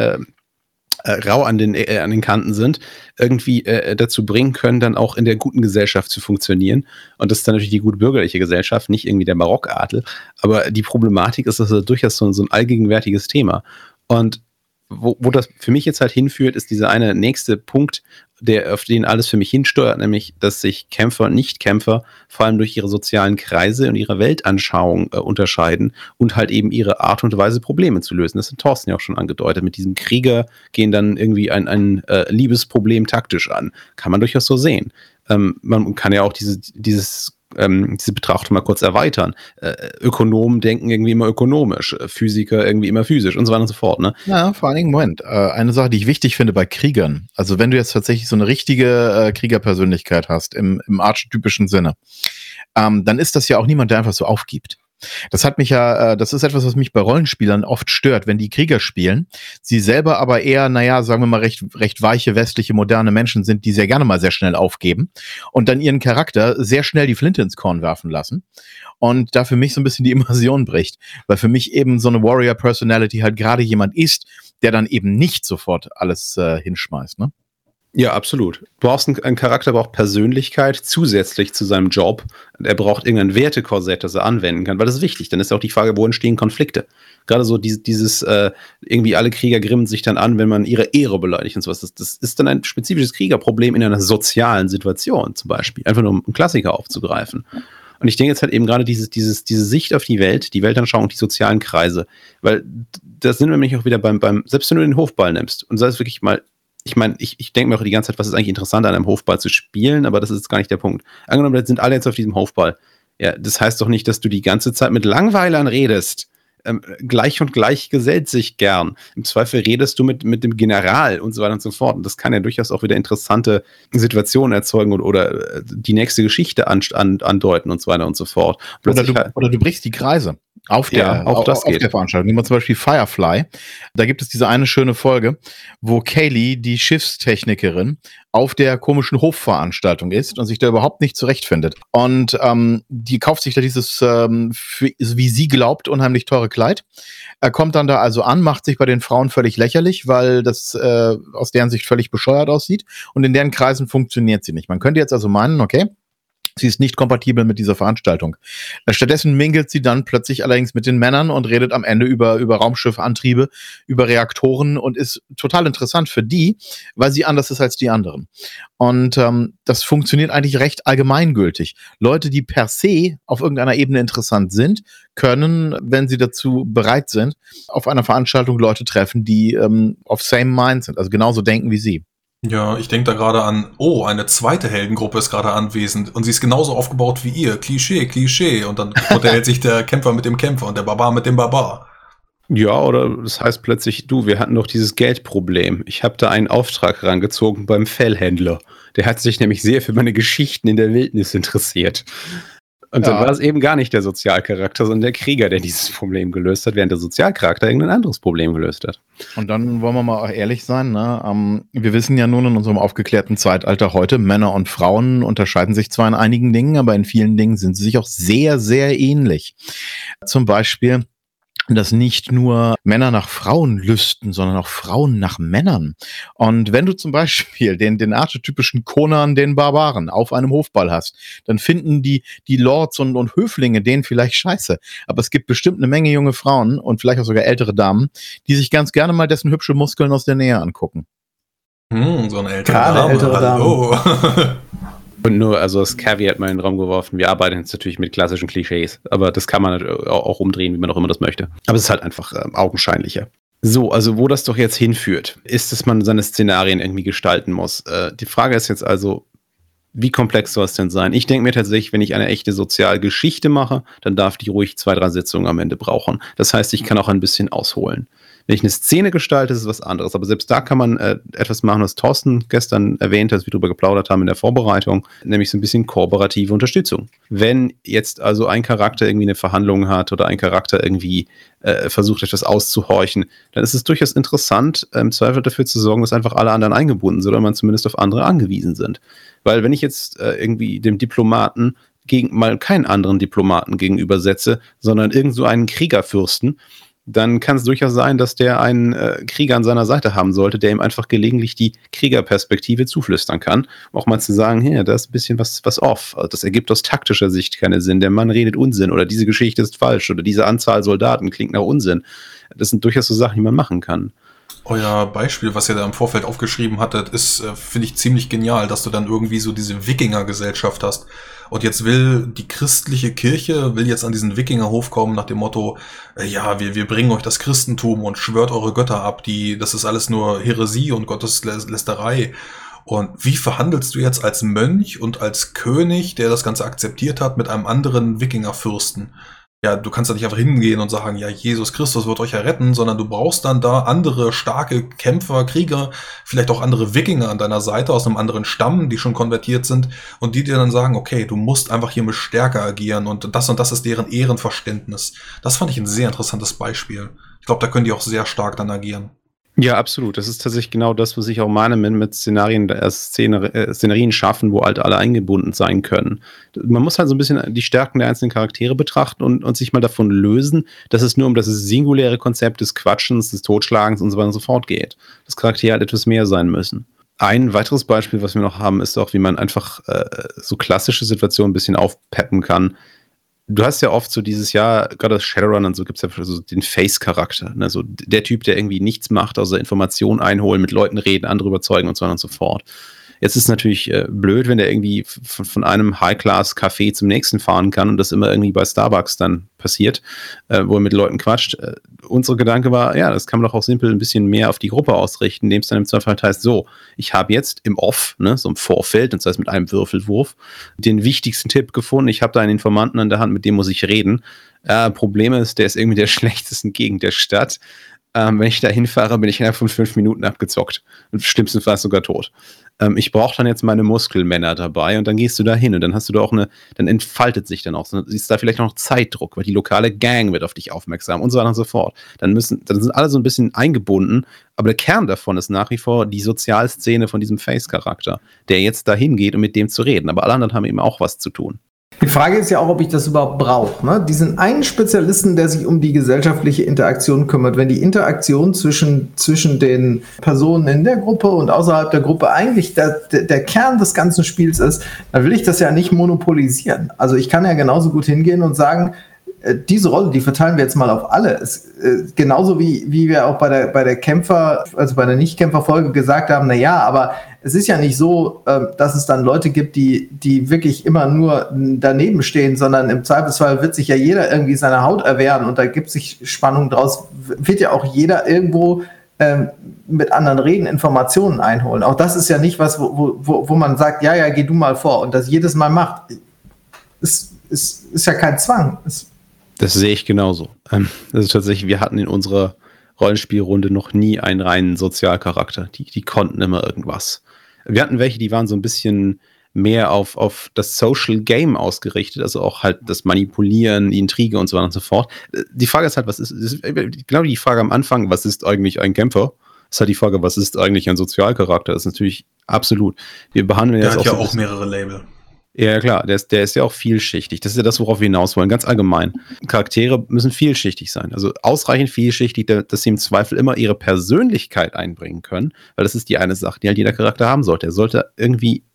äh, äh, rau an den, äh, an den Kanten sind, irgendwie äh, dazu bringen können, dann auch in der guten Gesellschaft zu funktionieren. Und das ist dann natürlich die gut bürgerliche Gesellschaft, nicht irgendwie der Barockadel. Aber die Problematik ist, dass das durchaus so, so ein allgegenwärtiges Thema. Und wo, wo das für mich jetzt halt hinführt, ist dieser eine nächste Punkt, der, auf den alles für mich hinsteuert, nämlich, dass sich Kämpfer und Nichtkämpfer vor allem durch ihre sozialen Kreise und ihre Weltanschauung äh, unterscheiden und halt eben ihre Art und Weise, Probleme zu lösen. Das hat Thorsten ja auch schon angedeutet. Mit diesem Krieger gehen dann irgendwie ein, ein äh, Liebesproblem taktisch an. Kann man durchaus so sehen. Ähm, man kann ja auch diese, dieses ähm, diese Betrachtung mal kurz erweitern. Äh, Ökonomen denken irgendwie immer ökonomisch, äh, Physiker irgendwie immer physisch und so weiter und so fort. Ne? Ja, vor allen Dingen, Moment, äh, eine Sache, die ich wichtig finde bei Kriegern, also wenn du jetzt tatsächlich so eine richtige äh, Kriegerpersönlichkeit hast, im, im archetypischen Sinne, ähm, dann ist das ja auch niemand, der einfach so aufgibt. Das hat mich ja, äh, das ist etwas, was mich bei Rollenspielern oft stört, wenn die Krieger spielen, sie selber aber eher, naja, sagen wir mal, recht, recht weiche, westliche, moderne Menschen sind, die sehr gerne mal sehr schnell aufgeben und dann ihren Charakter sehr schnell die Flinte ins Korn werfen lassen und da für mich so ein bisschen die Immersion bricht, weil für mich eben so eine Warrior-Personality halt gerade jemand ist, der dann eben nicht sofort alles äh, hinschmeißt, ne? Ja, absolut. Du brauchst einen, einen Charakter, braucht Persönlichkeit zusätzlich zu seinem Job. Er braucht irgendein Wertekorsett, das er anwenden kann, weil das ist wichtig. Dann ist auch die Frage, wo entstehen Konflikte. Gerade so dieses, dieses äh, irgendwie alle Krieger grimmen sich dann an, wenn man ihre Ehre beleidigt und sowas. Das, das ist dann ein spezifisches Kriegerproblem in einer sozialen Situation zum Beispiel. Einfach nur um einen Klassiker aufzugreifen. Und ich denke jetzt halt eben gerade dieses, dieses, diese Sicht auf die Welt, die Weltanschauung, die sozialen Kreise. Weil das sind wir nämlich auch wieder beim, beim, selbst wenn du den Hofball nimmst und sei es wirklich mal ich meine, ich, ich denke mir auch die ganze Zeit, was ist eigentlich interessant an einem Hofball zu spielen, aber das ist gar nicht der Punkt. Angenommen, sind alle jetzt auf diesem Hofball. Ja, das heißt doch nicht, dass du die ganze Zeit mit Langweilern redest. Ähm, gleich und gleich gesellt sich gern. Im Zweifel redest du mit, mit dem General und so weiter und so fort. Und das kann ja durchaus auch wieder interessante Situationen erzeugen oder, oder äh, die nächste Geschichte an, an, andeuten und so weiter und so fort. Oder du, oder du brichst die Kreise auf der, ja, auch das auf, geht. der Veranstaltung. Nehmen wir zum Beispiel Firefly. Da gibt es diese eine schöne Folge, wo Kaylee, die Schiffstechnikerin, auf der komischen Hofveranstaltung ist und sich da überhaupt nicht zurechtfindet. Und ähm, die kauft sich da dieses, ähm, für, wie sie glaubt, unheimlich teure Kleid. Er kommt dann da also an, macht sich bei den Frauen völlig lächerlich, weil das äh, aus deren Sicht völlig bescheuert aussieht. Und in deren Kreisen funktioniert sie nicht. Man könnte jetzt also meinen, okay, Sie ist nicht kompatibel mit dieser Veranstaltung. Äh, stattdessen mingelt sie dann plötzlich allerdings mit den Männern und redet am Ende über, über Raumschiffantriebe, über Reaktoren und ist total interessant für die, weil sie anders ist als die anderen. Und ähm, das funktioniert eigentlich recht allgemeingültig. Leute, die per se auf irgendeiner Ebene interessant sind, können, wenn sie dazu bereit sind, auf einer Veranstaltung Leute treffen, die ähm, auf same mind sind, also genauso denken wie sie. Ja, ich denke da gerade an, oh, eine zweite Heldengruppe ist gerade anwesend und sie ist genauso aufgebaut wie ihr. Klischee, Klischee. Und dann unterhält sich der Kämpfer mit dem Kämpfer und der Barbar mit dem Barbar. Ja, oder das heißt plötzlich, du, wir hatten doch dieses Geldproblem. Ich habe da einen Auftrag rangezogen beim Fellhändler. Der hat sich nämlich sehr für meine Geschichten in der Wildnis interessiert. Und ja. dann war es eben gar nicht der Sozialcharakter, sondern der Krieger, der dieses Problem gelöst hat, während der Sozialcharakter irgendein anderes Problem gelöst hat. Und dann wollen wir mal auch ehrlich sein, ne? Ähm, wir wissen ja nun in unserem aufgeklärten Zeitalter heute, Männer und Frauen unterscheiden sich zwar in einigen Dingen, aber in vielen Dingen sind sie sich auch sehr, sehr ähnlich. Zum Beispiel dass nicht nur Männer nach Frauen lüsten, sondern auch Frauen nach Männern. Und wenn du zum Beispiel den, den archetypischen Conan, den Barbaren, auf einem Hofball hast, dann finden die, die Lords und, und Höflinge den vielleicht scheiße. Aber es gibt bestimmt eine Menge junge Frauen und vielleicht auch sogar ältere Damen, die sich ganz gerne mal dessen hübsche Muskeln aus der Nähe angucken. Hm, so eine ältere Gerade Dame. ältere Dame. Und nur, also das Caveat mal in den Raum geworfen, wir arbeiten jetzt natürlich mit klassischen Klischees, aber das kann man auch umdrehen, wie man auch immer das möchte. Aber es ist halt einfach äh, augenscheinlicher. So, also wo das doch jetzt hinführt, ist, dass man seine Szenarien irgendwie gestalten muss. Äh, die Frage ist jetzt also, wie komplex soll es denn sein? Ich denke mir tatsächlich, wenn ich eine echte Sozialgeschichte mache, dann darf die ruhig zwei, drei Sitzungen am Ende brauchen. Das heißt, ich kann auch ein bisschen ausholen. Wenn ich eine Szene gestalte, ist es was anderes. Aber selbst da kann man äh, etwas machen, was Thorsten gestern erwähnt hat, wie wir darüber geplaudert haben in der Vorbereitung, nämlich so ein bisschen kooperative Unterstützung. Wenn jetzt also ein Charakter irgendwie eine Verhandlung hat oder ein Charakter irgendwie äh, versucht, etwas auszuhorchen, dann ist es durchaus interessant, im Zweifel dafür zu sorgen, dass einfach alle anderen eingebunden sind oder man zumindest auf andere angewiesen sind. Weil wenn ich jetzt äh, irgendwie dem Diplomaten gegen mal keinen anderen Diplomaten gegenübersetze, sondern irgend so einen Kriegerfürsten, dann kann es durchaus sein, dass der einen äh, Krieger an seiner Seite haben sollte, der ihm einfach gelegentlich die Kriegerperspektive zuflüstern kann. Auch mal zu sagen, hier, da ist ein bisschen was, was off. Also das ergibt aus taktischer Sicht keinen Sinn. Der Mann redet Unsinn oder diese Geschichte ist falsch oder diese Anzahl Soldaten klingt nach Unsinn. Das sind durchaus so Sachen, die man machen kann. Euer Beispiel, was ihr da im Vorfeld aufgeschrieben hattet, ist, äh, finde ich, ziemlich genial, dass du dann irgendwie so diese Wikinger-Gesellschaft hast. Und jetzt will die christliche Kirche, will jetzt an diesen Wikingerhof kommen nach dem Motto, äh, ja, wir, wir bringen euch das Christentum und schwört eure Götter ab, die, das ist alles nur Heresie und Gotteslästerei. Und wie verhandelst du jetzt als Mönch und als König, der das Ganze akzeptiert hat, mit einem anderen Wikingerfürsten? Ja, du kannst da nicht einfach hingehen und sagen, ja, Jesus Christus wird euch ja retten, sondern du brauchst dann da andere starke Kämpfer, Krieger, vielleicht auch andere Wikinger an deiner Seite aus einem anderen Stamm, die schon konvertiert sind und die dir dann sagen, okay, du musst einfach hier mit stärker agieren und das und das ist deren Ehrenverständnis. Das fand ich ein sehr interessantes Beispiel. Ich glaube, da können die auch sehr stark dann agieren. Ja, absolut. Das ist tatsächlich genau das, was ich auch meine, mit, Szenarien, äh, Szener, äh, Szenarien schaffen, wo halt alle eingebunden sein können. Man muss halt so ein bisschen die Stärken der einzelnen Charaktere betrachten und, und sich mal davon lösen, dass es nur um das singuläre Konzept des Quatschens, des Totschlagens und so weiter und so fort geht. Dass Charaktere halt etwas mehr sein müssen. Ein weiteres Beispiel, was wir noch haben, ist auch, wie man einfach äh, so klassische Situationen ein bisschen aufpeppen kann du hast ja oft so dieses Jahr, gerade das Shadowrun und so gibt es ja so den Face-Charakter. Ne? So der Typ, der irgendwie nichts macht, außer Informationen einholen, mit Leuten reden, andere überzeugen und so weiter und so fort. Jetzt ist es natürlich äh, blöd, wenn der irgendwie von, von einem High-Class-Café zum nächsten fahren kann und das immer irgendwie bei Starbucks dann passiert, äh, wo er mit Leuten quatscht. Äh, unsere Gedanke war, ja, das kann man doch auch simpel ein bisschen mehr auf die Gruppe ausrichten, indem es dann im Zweifel heißt, so, ich habe jetzt im Off, ne, so im Vorfeld, das heißt mit einem Würfelwurf, den wichtigsten Tipp gefunden. Ich habe da einen Informanten an der Hand, mit dem muss ich reden. Äh, Problem ist, der ist irgendwie der schlechtesten Gegend der Stadt. Ähm, wenn ich da hinfahre, bin ich innerhalb von fünf Minuten abgezockt. Und schlimmstenfalls sogar tot ähm, ich brauche dann jetzt meine Muskelmänner dabei und dann gehst du da hin und dann hast du da auch eine, dann entfaltet sich dann auch, dann siehst da vielleicht noch Zeitdruck, weil die lokale Gang wird auf dich aufmerksam und so weiter und so fort. Dann müssen, dann sind alle so ein bisschen eingebunden, aber der Kern davon ist nach wie vor die Sozialszene von diesem Face-Charakter, der jetzt da hingeht, um mit dem zu reden. Aber alle anderen haben eben auch was zu tun. Die Frage ist ja auch, ob ich das überhaupt brauche. Ne? Diesen einen Spezialisten, der sich um die gesellschaftliche Interaktion kümmert, wenn die Interaktion zwischen, zwischen den Personen in der Gruppe und außerhalb der Gruppe eigentlich der, der, Kern des ganzen Spiels ist, dann will ich das ja nicht monopolisieren. Also ich kann ja genauso gut hingehen und sagen, diese Rolle, die verteilen wir jetzt mal auf alle. Es, äh, genauso wie, wie wir auch bei der, bei der Kämpfer, also bei der Nicht-Kämpfer-Folge gesagt haben, na ja, aber es ist ja nicht so, äh, dass es dann Leute gibt, die, die wirklich immer nur daneben stehen, sondern im Zweifelsfall wird sich ja jeder irgendwie seine Haut erwehren und da gibt sich Spannung draus, wird ja auch jeder irgendwo ähm, mit anderen reden, Informationen einholen. Auch das ist ja nicht was, wo, wo, wo man sagt, ja, ja, geh du mal vor und das jedes Mal macht. Ist, ist, ist ja kein Zwang. Ist das sehe ich genauso. Also tatsächlich, wir hatten in unserer Rollenspielrunde noch nie einen reinen Sozialcharakter. Die, die konnten immer irgendwas. Wir hatten welche, die waren so ein bisschen mehr auf, auf das Social Game ausgerichtet, also auch halt das Manipulieren, die Intrige und so weiter und so fort. Die Frage ist halt, was ist, ist genau die Frage am Anfang, was ist eigentlich ein Kämpfer? ist halt die Frage, was ist eigentlich ein Sozialcharakter? Das ist natürlich absolut. Wir behandeln jetzt auch. Der hat ja so auch mehrere Label. Ja, klar, der ist, der ist ja auch vielschichtig. Das ist ja das, worauf wir hinaus wollen, ganz allgemein. Charaktere müssen vielschichtig sein. Also ausreichend vielschichtig, dass sie im Zweifel immer ihre Persönlichkeit einbringen können, weil das ist die eine Sache, die halt jeder Charakter haben sollte. Er sollte irgendwie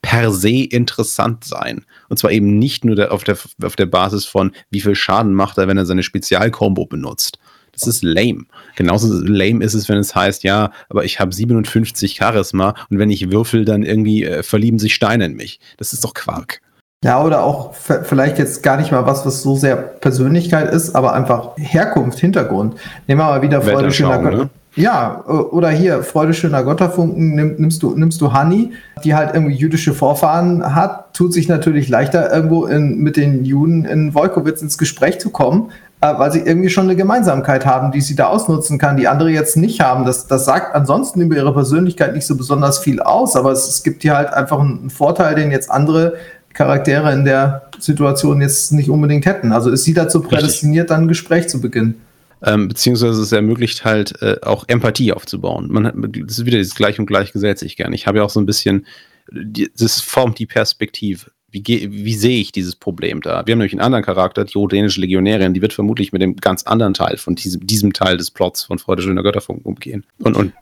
per se interessant sein. Und zwar eben nicht nur der, auf, der, auf der Basis von, wie viel Schaden macht er, wenn er seine Spezialkombo benutzt, das ist lame. Genauso lame ist es, wenn es heißt, ja, aber ich habe 57 Charisma und wenn ich würfel, dann irgendwie äh, verlieben sich Steine in mich. Das ist doch Quark. Ja, oder auch vielleicht jetzt gar nicht mal was, was so sehr Persönlichkeit ist, aber einfach Herkunft, Hintergrund. Nehmen wir mal wieder Freude schöner, ne? Ja, oder hier, Freude schöner Gotterfunken, nimm, nimmst du, nimmst du Honey, die halt irgendwie jüdische Vorfahren hat, tut sich natürlich leichter, irgendwo in, mit den Juden in Wolkowitz ins Gespräch zu kommen, äh, weil sie irgendwie schon eine Gemeinsamkeit haben, die sie da ausnutzen kann, die andere jetzt nicht haben. Das, das sagt ansonsten über ihre Persönlichkeit nicht so besonders viel aus, aber es, es gibt hier halt einfach einen Vorteil, den jetzt andere Charaktere in der Situation jetzt nicht unbedingt hätten. Also ist sie dazu prädestiniert, dann ein Gespräch zu beginnen. Ähm, beziehungsweise es ermöglicht halt äh, auch Empathie aufzubauen. Man hat, das ist wieder dieses Gleich und Gleich gesellt sich gern. Ich habe ja auch so ein bisschen, die, das formt die Perspektive. Wie, wie sehe ich dieses Problem da? Wir haben nämlich einen anderen Charakter, die rodenische Legionärin, die wird vermutlich mit dem ganz anderen Teil von diesem, diesem Teil des Plots von Freude schöner Götterfunk umgehen. Und, und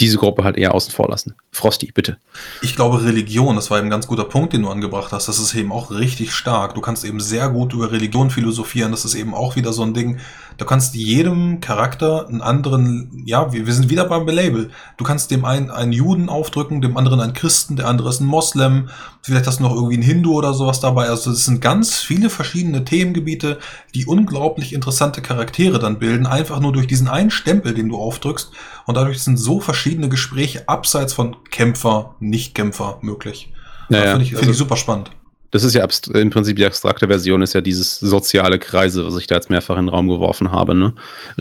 diese Gruppe halt eher außen vor lassen. Frosty, bitte. Ich glaube, Religion, das war eben ein ganz guter Punkt, den du angebracht hast. Das ist eben auch richtig stark. Du kannst eben sehr gut über Religion philosophieren. Das ist eben auch wieder so ein Ding. Du kannst jedem Charakter einen anderen, ja, wir, wir sind wieder beim Label. Du kannst dem einen einen Juden aufdrücken, dem anderen einen Christen, der andere ist ein Moslem. Vielleicht hast du noch irgendwie einen Hindu oder sowas dabei. Also es sind ganz viele verschiedene Themengebiete, die unglaublich interessante Charaktere dann bilden. Einfach nur durch diesen einen Stempel, den du aufdrückst. Und dadurch sind so verschiedene Gespräche abseits von Kämpfer, Nicht-Kämpfer möglich. Naja, finde ich, find also- ich super spannend. Das ist ja im Prinzip die abstrakte Version, ist ja dieses soziale Kreise, was ich da jetzt mehrfach in den Raum geworfen habe. Ne?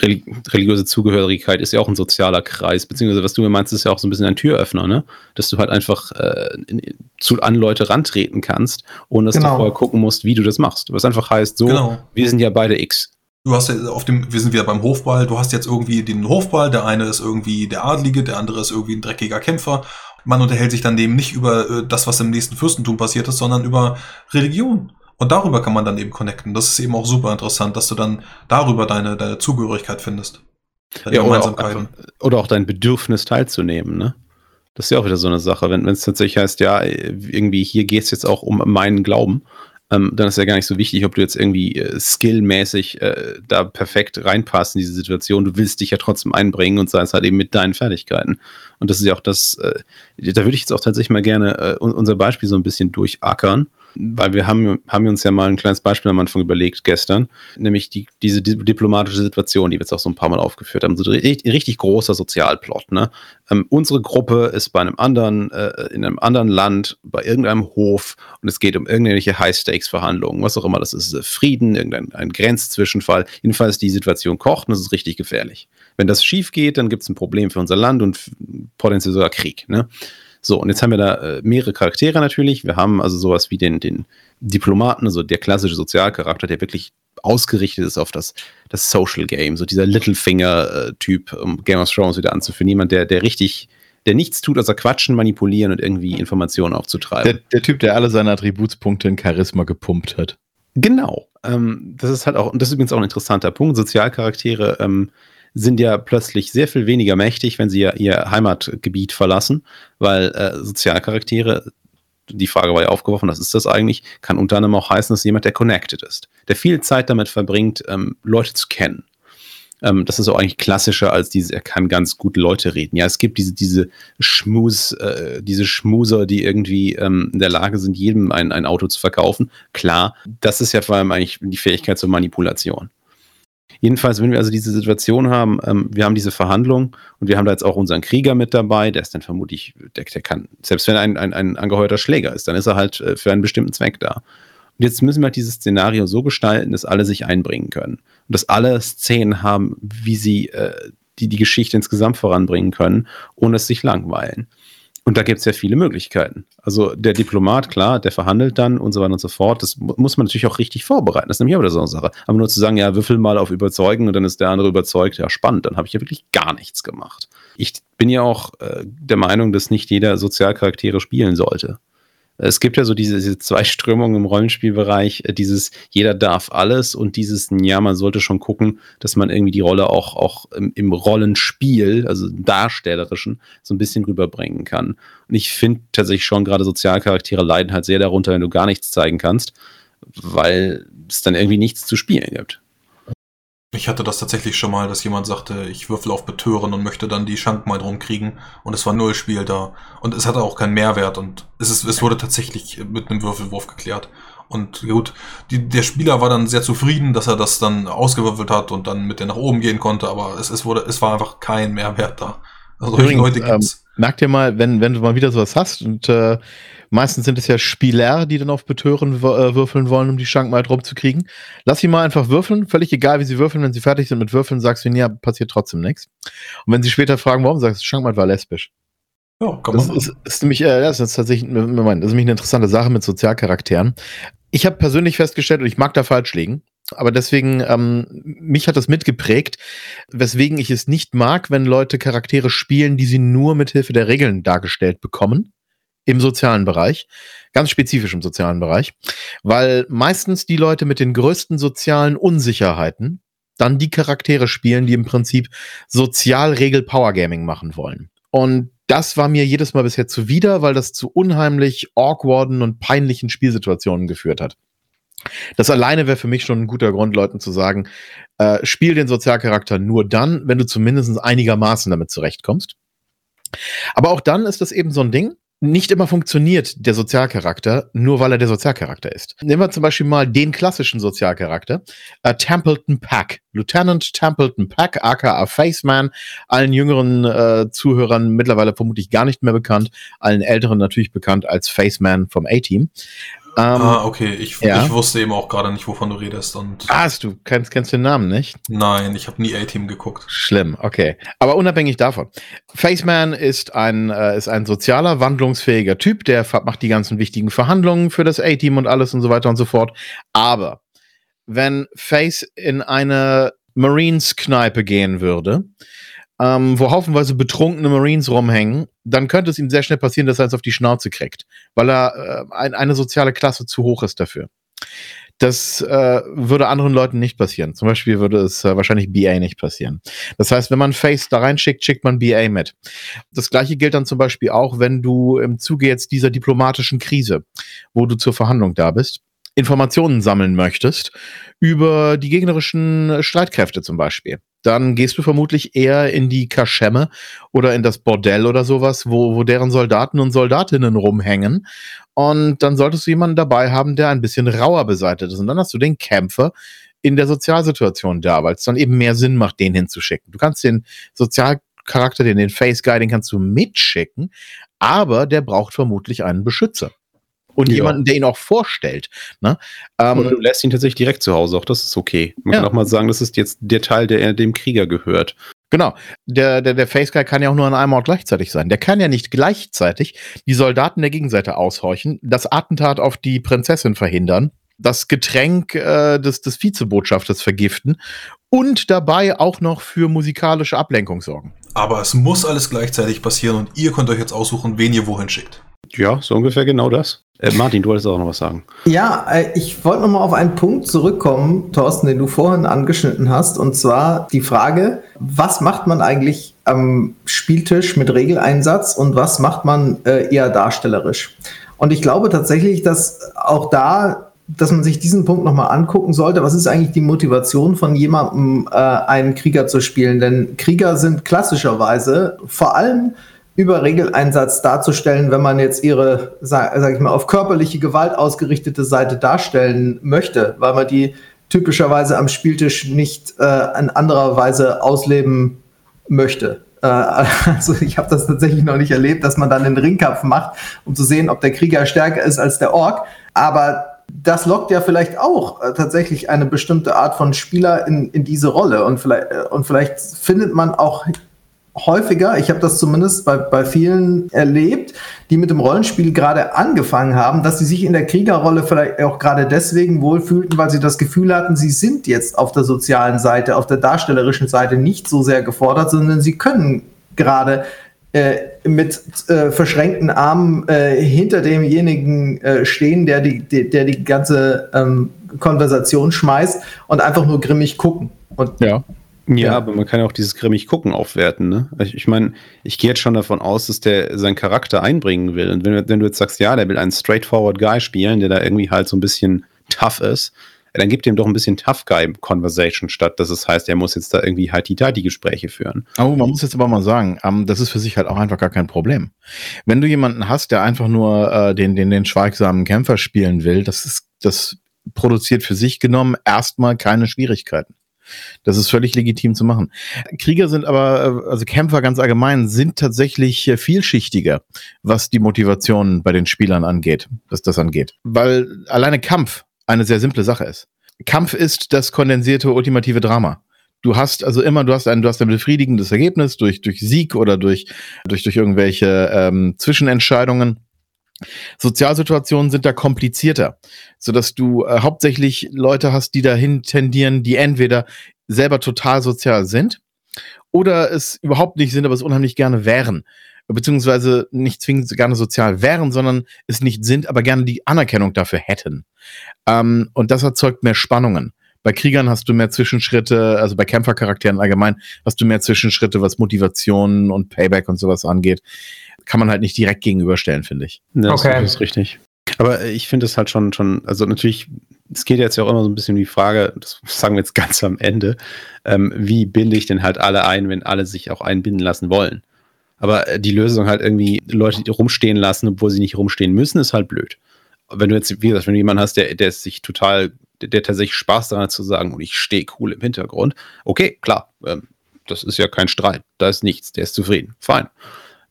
Reli religiöse Zugehörigkeit ist ja auch ein sozialer Kreis, beziehungsweise was du mir meinst, ist ja auch so ein bisschen ein Türöffner, ne? dass du halt einfach äh, in, zu, an Leute rantreten kannst, ohne dass Genau. du vorher gucken musst, wie du das machst. Was einfach heißt, so, Genau. wir sind ja beide X. Du hast ja auf dem, wir sind wieder beim Hofball, du hast jetzt irgendwie den Hofball, der eine ist irgendwie der Adlige, der andere ist irgendwie ein dreckiger Kämpfer. Man unterhält sich dann eben nicht über äh, das, was im nächsten Fürstentum passiert ist, sondern über Religion. Und darüber kann man dann eben connecten. Das ist eben auch super interessant, dass du dann darüber deine, deine Zugehörigkeit findest. Deine Ja, oder, auch oder auch dein Bedürfnis teilzunehmen, ne? Das ist ja auch wieder so eine Sache. Wenn wenn es tatsächlich heißt, ja, irgendwie hier geht es jetzt auch um meinen Glauben, ähm, dann ist ja gar nicht so wichtig, ob du jetzt irgendwie äh, skillmäßig äh, da perfekt reinpasst in diese Situation. Du willst dich ja trotzdem einbringen und sei es halt eben mit deinen Fertigkeiten. Und das ist ja auch das, äh, da würde ich jetzt auch tatsächlich mal gerne äh, un- unser Beispiel so ein bisschen durchackern. Weil wir haben, haben uns ja mal ein kleines Beispiel am Anfang überlegt gestern, nämlich die, diese di diplomatische Situation, die wir jetzt auch so ein paar Mal aufgeführt haben. So ein richtig, richtig großer Sozialplot. Ne? Ähm, unsere Gruppe ist bei einem anderen, äh, in einem anderen Land, bei irgendeinem Hof und es geht um irgendwelche High-Stakes-Verhandlungen, was auch immer das ist. Äh, Frieden, irgendein ein Grenzzwischenfall. Jedenfalls die Situation kocht und es ist richtig gefährlich. Wenn das schief geht, dann gibt es ein Problem für unser Land und potenziell sogar Krieg. Ne? So, und jetzt haben wir da äh, mehrere Charaktere natürlich. Wir haben also sowas wie den, den Diplomaten, also der klassische Sozialcharakter, der wirklich ausgerichtet ist auf das, das Social Game, so dieser Littlefinger-Typ, um Game of Thrones wieder anzuführen. Jemand, der, der richtig, der nichts tut, außer quatschen, manipulieren und irgendwie Informationen aufzutreiben. Der, der Typ, der alle seine Attributspunkte in Charisma gepumpt hat. Genau. Ähm, das ist halt auch, und das ist übrigens auch ein interessanter Punkt. Sozialcharaktere ähm, sind ja plötzlich sehr viel weniger mächtig, wenn sie ja ihr Heimatgebiet verlassen, weil äh, Sozialcharaktere, die Frage war ja aufgeworfen, was ist das eigentlich, kann unter anderem auch heißen, dass jemand, der connected ist, der viel Zeit damit verbringt, ähm, Leute zu kennen. Ähm, das ist auch eigentlich klassischer als dieses, er kann ganz gut Leute reden. Ja, es gibt diese, diese Schmus, äh, diese Schmuser, die irgendwie ähm, in der Lage sind, jedem ein, ein Auto zu verkaufen. Klar, das ist ja vor allem eigentlich die Fähigkeit zur Manipulation. Jedenfalls, wenn wir also diese Situation haben, ähm, wir haben diese Verhandlung und wir haben da jetzt auch unseren Krieger mit dabei, der ist dann vermutlich, der, der kann, selbst wenn ein, ein, ein angeheuerter Schläger ist, dann ist er halt äh, für einen bestimmten Zweck da. Und jetzt müssen wir halt dieses Szenario so gestalten, dass alle sich einbringen können. Und dass alle Szenen haben, wie sie äh, die, die Geschichte insgesamt voranbringen können, ohne es sich langweilen. Und da gibt es ja viele Möglichkeiten. Also der Diplomat, klar, der verhandelt dann und so weiter und so fort. Das mu- muss man natürlich auch richtig vorbereiten. Das ist nämlich auch wieder so eine Sache. Aber nur zu sagen, ja, würfel mal auf Überzeugen und dann ist der andere überzeugt, ja, spannend, dann habe ich ja wirklich gar nichts gemacht. Ich bin ja auch äh, der Meinung, dass nicht jeder Sozialcharaktere spielen sollte. Es gibt ja so diese, diese zwei Strömungen im Rollenspielbereich, äh, dieses jeder darf alles und dieses, ja, man sollte schon gucken, dass man irgendwie die Rolle auch, auch im, im Rollenspiel, also im darstellerischen, so ein bisschen rüberbringen kann. Und ich finde tatsächlich schon, gerade Sozialcharaktere leiden halt sehr darunter, wenn du gar nichts zeigen kannst, weil es dann irgendwie nichts zu spielen gibt. Ich hatte das tatsächlich schon mal, dass jemand sagte, ich würfel auf Betören und möchte dann die Schank mal drum kriegen. Und es war null Spiel da. Und es hatte auch keinen Mehrwert. Und es, ist, es wurde tatsächlich mit einem Würfelwurf geklärt. Und gut, die, der Spieler war dann sehr zufrieden, dass er das dann ausgewürfelt hat und dann mit der nach oben gehen konnte, aber es, es, wurde, es war einfach kein Mehrwert da. Also Übrigens, Leute gibt's. Ähm, merk dir mal, wenn, wenn du mal wieder sowas hast und äh, meistens sind es ja Spieler, die dann auf Betören äh, würfeln wollen, um die Schranken mal rumzukriegen. Lass sie mal einfach würfeln, völlig egal, wie sie würfeln. Wenn sie fertig sind mit Würfeln, sagst du ihnen, ja, passiert trotzdem nichts. Und wenn sie später fragen, warum, sagst du, Schankmaid war lesbisch. ja, kann Das ist, ist nämlich, äh, das ist tatsächlich, das ist nämlich eine interessante Sache mit Sozialcharakteren. Ich habe persönlich festgestellt, und ich mag da falsch liegen, aber deswegen, ähm, mich hat das mitgeprägt, weswegen ich es nicht mag, wenn Leute Charaktere spielen, die sie nur mit Hilfe der Regeln dargestellt bekommen. Im sozialen Bereich, ganz spezifisch im sozialen Bereich, weil meistens die Leute mit den größten sozialen Unsicherheiten dann die Charaktere spielen, die im Prinzip Sozialregel-Power-Gaming machen wollen. Und das war mir jedes Mal bisher zuwider, weil das zu unheimlich awkwarden und peinlichen Spielsituationen geführt hat. Das alleine wäre für mich schon ein guter Grund, Leuten zu sagen, äh, spiel den Sozialcharakter nur dann, wenn du zumindest einigermaßen damit zurechtkommst. Aber auch dann ist das eben so ein Ding. Nicht immer funktioniert der Sozialcharakter, nur weil er der Sozialcharakter ist. Nehmen wir zum Beispiel mal den klassischen Sozialcharakter, äh, Templeton Pack. Lieutenant Templeton Pack, aka Faceman, allen jüngeren äh, Zuhörern mittlerweile vermutlich gar nicht mehr bekannt, allen älteren natürlich bekannt als Faceman vom A-Team. Ähm, ah, okay. Ich, ja. ich wusste eben auch gerade nicht, wovon du redest. Und Hast du, kennst, kennst den Namen nicht? nein, ich habe nie A-Team geguckt. Schlimm, okay. Aber unabhängig davon. Faceman ist ein, äh, ist ein sozialer, wandlungsfähiger Typ, der macht die ganzen wichtigen Verhandlungen für das A-Team und alles und so weiter und so fort. Aber wenn Face in eine Marines-Kneipe gehen würde, ähm, wo haufenweise betrunkene Marines rumhängen, dann könnte es ihm sehr schnell passieren, dass er es auf die Schnauze kriegt, weil er äh, ein, eine soziale Klasse zu hoch ist dafür. Das äh, würde anderen Leuten nicht passieren. Zum Beispiel würde es äh, wahrscheinlich BA nicht passieren. Das heißt, wenn man Face da reinschickt, schickt man BA mit. Das gleiche gilt dann zum Beispiel auch, wenn du im Zuge jetzt dieser diplomatischen Krise, wo du zur Verhandlung da bist, Informationen sammeln möchtest über die gegnerischen Streitkräfte zum Beispiel. Dann gehst du vermutlich eher in die Kaschemme oder in das Bordell oder sowas, wo, wo deren Soldaten und Soldatinnen rumhängen. Und dann solltest du jemanden dabei haben, der ein bisschen rauer beseitigt ist. Und dann hast du den Kämpfer in der Sozialsituation da, weil es dann eben mehr Sinn macht, den hinzuschicken. Du kannst den Sozialcharakter, den, den Face Guy, den kannst du mitschicken, aber der braucht vermutlich einen Beschützer. Und Ja. jemanden, der ihn auch vorstellt. Ne? Ähm, Oder du lässt ihn tatsächlich direkt zu Hause, auch das ist okay. Man Ja. kann auch mal sagen, das ist jetzt der Teil, der dem Krieger gehört. Genau. Der, der, der Face Guy kann ja auch nur an einem Ort gleichzeitig sein. Der kann ja nicht gleichzeitig die Soldaten der Gegenseite aushorchen, das Attentat auf die Prinzessin verhindern, das Getränk äh, des, des Vizebotschafters vergiften und dabei auch noch für musikalische Ablenkung sorgen. Aber es muss alles gleichzeitig passieren und ihr könnt euch jetzt aussuchen, wen ihr wohin schickt. Ja, so ungefähr genau das. Äh, Martin, du wolltest auch noch was sagen. Ja, äh, ich wollte noch mal auf einen Punkt zurückkommen, Thorsten, den du vorhin angeschnitten hast, und zwar die Frage, was macht man eigentlich am Spieltisch mit Regeleinsatz und was macht man äh, eher darstellerisch? Und ich glaube tatsächlich, dass auch da, dass man sich diesen Punkt noch mal angucken sollte, was ist eigentlich die Motivation von jemandem, äh, einen Krieger zu spielen? Denn Krieger sind klassischerweise vor allem über Regeleinsatz darzustellen, wenn man jetzt ihre, sag, sag ich mal, auf körperliche Gewalt ausgerichtete Seite darstellen möchte, weil man die typischerweise am Spieltisch nicht äh, in anderer Weise ausleben möchte. Äh, also ich habe das tatsächlich noch nicht erlebt, dass man dann einen Ringkampf macht, um zu sehen, ob der Krieger stärker ist als der Ork. Aber das lockt ja vielleicht auch äh, tatsächlich eine bestimmte Art von Spieler in, in diese Rolle. Und vielleicht, äh, und vielleicht findet man auch häufiger, ich habe das zumindest bei, bei vielen erlebt, die mit dem Rollenspiel gerade angefangen haben, dass sie sich in der Kriegerrolle vielleicht auch gerade deswegen wohlfühlten, weil sie das Gefühl hatten, sie sind jetzt auf der sozialen Seite, auf der darstellerischen Seite nicht so sehr gefordert, sondern sie können gerade äh, mit äh, verschränkten Armen äh, hinter demjenigen äh, stehen, der die, die, der die ganze ähm, Konversation schmeißt und einfach nur grimmig gucken. Und Ja. Ja, Ja. aber man kann ja auch dieses grimmig gucken aufwerten, ne? Ich, ich meine, ich gehe jetzt schon davon aus, dass der seinen Charakter einbringen will. Und wenn, wenn du jetzt sagst, ja, der will einen straightforward Guy spielen, der da irgendwie halt so ein bisschen tough ist, dann gibt ihm doch ein bisschen Tough Guy Conversation statt, dass es heißt, er muss jetzt da irgendwie halt die die Gespräche führen. Oh, man muss jetzt aber mal sagen, ähm, das ist für sich halt auch einfach gar kein Problem. Wenn du jemanden hast, der einfach nur äh, den, den, den schweigsamen Kämpfer spielen will, das ist, das produziert für sich genommen erstmal keine Schwierigkeiten. Das ist völlig legitim zu machen. Krieger sind aber, äh, also Kämpfer ganz allgemein, sind tatsächlich äh, vielschichtiger, was die Motivation bei den Spielern angeht, was das angeht. Weil alleine Kampf eine sehr simple Sache ist. Kampf ist das kondensierte ultimative Drama. Du hast also immer, du hast ein, du hast ein befriedigendes Ergebnis durch, durch Sieg oder durch, durch, durch irgendwelche ähm, Zwischenentscheidungen. Sozialsituationen sind da komplizierter, so dass du äh, hauptsächlich Leute hast, die dahin tendieren, die entweder selber total sozial sind oder es überhaupt nicht sind, aber es unheimlich gerne wären, beziehungsweise nicht zwingend gerne sozial wären, sondern es nicht sind, aber gerne die Anerkennung dafür hätten. Ähm, und das erzeugt mehr Spannungen. Bei Kriegern hast du mehr Zwischenschritte, also bei Kämpfercharakteren allgemein hast du mehr Zwischenschritte, was Motivation und Payback und sowas angeht kann man halt nicht direkt gegenüberstellen, finde ich. Ja, okay. Das ist richtig. Aber ich finde es halt schon, schon, also natürlich, es geht jetzt ja auch immer so ein bisschen um die Frage, das sagen wir jetzt ganz am Ende, ähm, wie binde ich denn halt alle ein, wenn alle sich auch einbinden lassen wollen? Aber äh, die Lösung halt irgendwie Leute rumstehen lassen, obwohl sie nicht rumstehen müssen, ist halt blöd. Wenn du jetzt, wie gesagt, wenn du jemanden hast, der, der sich total, der, der tatsächlich Spaß daran hat zu sagen, und ich stehe cool im Hintergrund, okay, klar, ähm, das ist ja kein Streit, da ist nichts, der ist zufrieden, fein.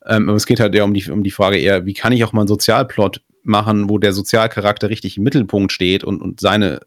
Ähm, es geht halt eher um die, um die Frage eher, wie kann ich auch mal einen Sozialplot machen, wo der Sozialcharakter richtig im Mittelpunkt steht und, und seine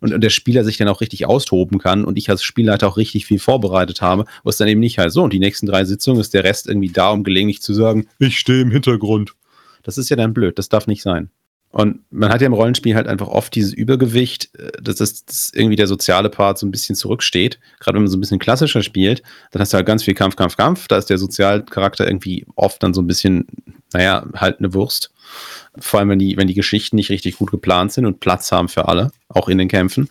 und, und der Spieler sich dann auch richtig austoben kann und ich als Spielleiter auch richtig viel vorbereitet habe, was dann eben nicht halt so und die nächsten drei Sitzungen ist der Rest irgendwie da, um gelegentlich zu sagen, ich stehe im Hintergrund. Das ist ja dann blöd, das darf nicht sein. Und man hat ja im Rollenspiel halt einfach oft dieses Übergewicht, äh, dass, das, dass irgendwie der soziale Part so ein bisschen zurücksteht. Gerade wenn man so ein bisschen klassischer spielt, dann hast du halt ganz viel Kampf, Kampf, Kampf. Da ist der Sozialcharakter irgendwie oft dann so ein bisschen, naja, halt eine Wurst. Vor allem, wenn die, wenn die Geschichten nicht richtig gut geplant sind und Platz haben für alle, auch in den Kämpfen.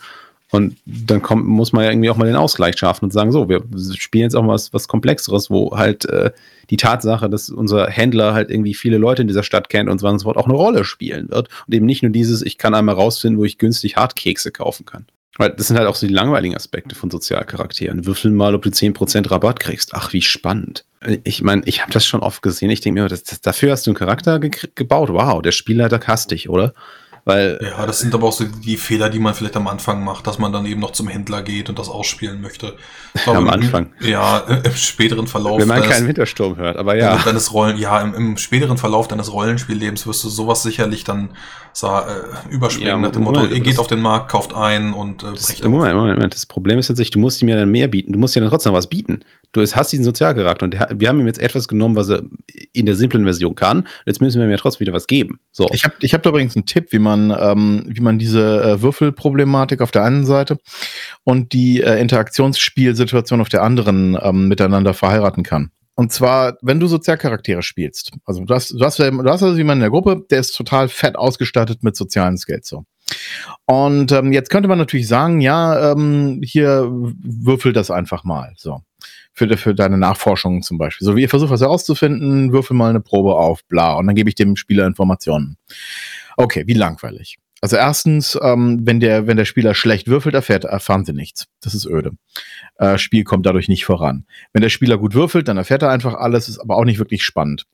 Und dann kommt, muss man ja irgendwie auch mal den Ausgleich schaffen und sagen, so, wir spielen jetzt auch was, was Komplexeres, wo halt äh, die Tatsache, dass unser Händler halt irgendwie viele Leute in dieser Stadt kennt und so fort auch eine Rolle spielen wird. Und eben nicht nur dieses, ich kann einmal rausfinden, wo ich günstig Hartkekse kaufen kann. Weil das sind halt auch so die langweiligen Aspekte von Sozialcharakteren. Würfel mal, ob du 10% Rabatt kriegst. Ach, wie spannend. Ich meine, ich habe das schon oft gesehen. Ich denke mir, das, das, dafür hast du einen Charakter ge gebaut. Wow, der Spielleiter hasst dich, oder? Weil, ja, das sind aber auch so die Fehler, die man vielleicht am Anfang macht, dass man dann eben noch zum Händler geht und das ausspielen möchte. Glaube, am Anfang. Im, ja, im späteren Verlauf. Wenn man keinen Wintersturm hört, aber ja. Deines Rollen, ja, im, im späteren Verlauf deines Rollenspiellebens wirst du sowas sicherlich dann äh, überspringen ja, nach dem Motto, ihr geht auf den Markt, kauft ein und äh, brecht Moment, Moment, Moment. Das Problem ist tatsächlich, du musst ihm ja dann mehr bieten. Du musst ja dann trotzdem was bieten. Du hast diesen Sozialcharakter und der, wir haben ihm jetzt etwas genommen, was er in der simplen Version kann. Jetzt müssen wir ihm ja trotzdem wieder was geben. So. Ich habe ich hab da übrigens einen Tipp, wie man, ähm, wie man diese äh, Würfelproblematik auf der einen Seite und die äh, Interaktionsspielsituation auf der anderen ähm, miteinander verheiraten kann. Und zwar, wenn du Sozialcharaktere spielst. Also du hast, du hast, du hast also jemanden in der Gruppe, der ist total fett ausgestattet mit sozialen Skills. So. Und ähm, jetzt könnte man natürlich sagen, ja, ähm, hier würfel das einfach mal. So. Für, für deine Nachforschungen zum Beispiel. So wie ihr versucht was herauszufinden, würfel mal eine Probe auf, bla. Und dann gebe ich dem Spieler Informationen. Okay, wie langweilig. Also erstens, ähm, wenn der, wenn der Spieler schlecht würfelt, erfährt, erfahren sie nichts. Das ist öde. Äh, Spiel kommt dadurch nicht voran. Wenn der Spieler gut würfelt, dann erfährt er einfach alles, ist aber auch nicht wirklich spannend.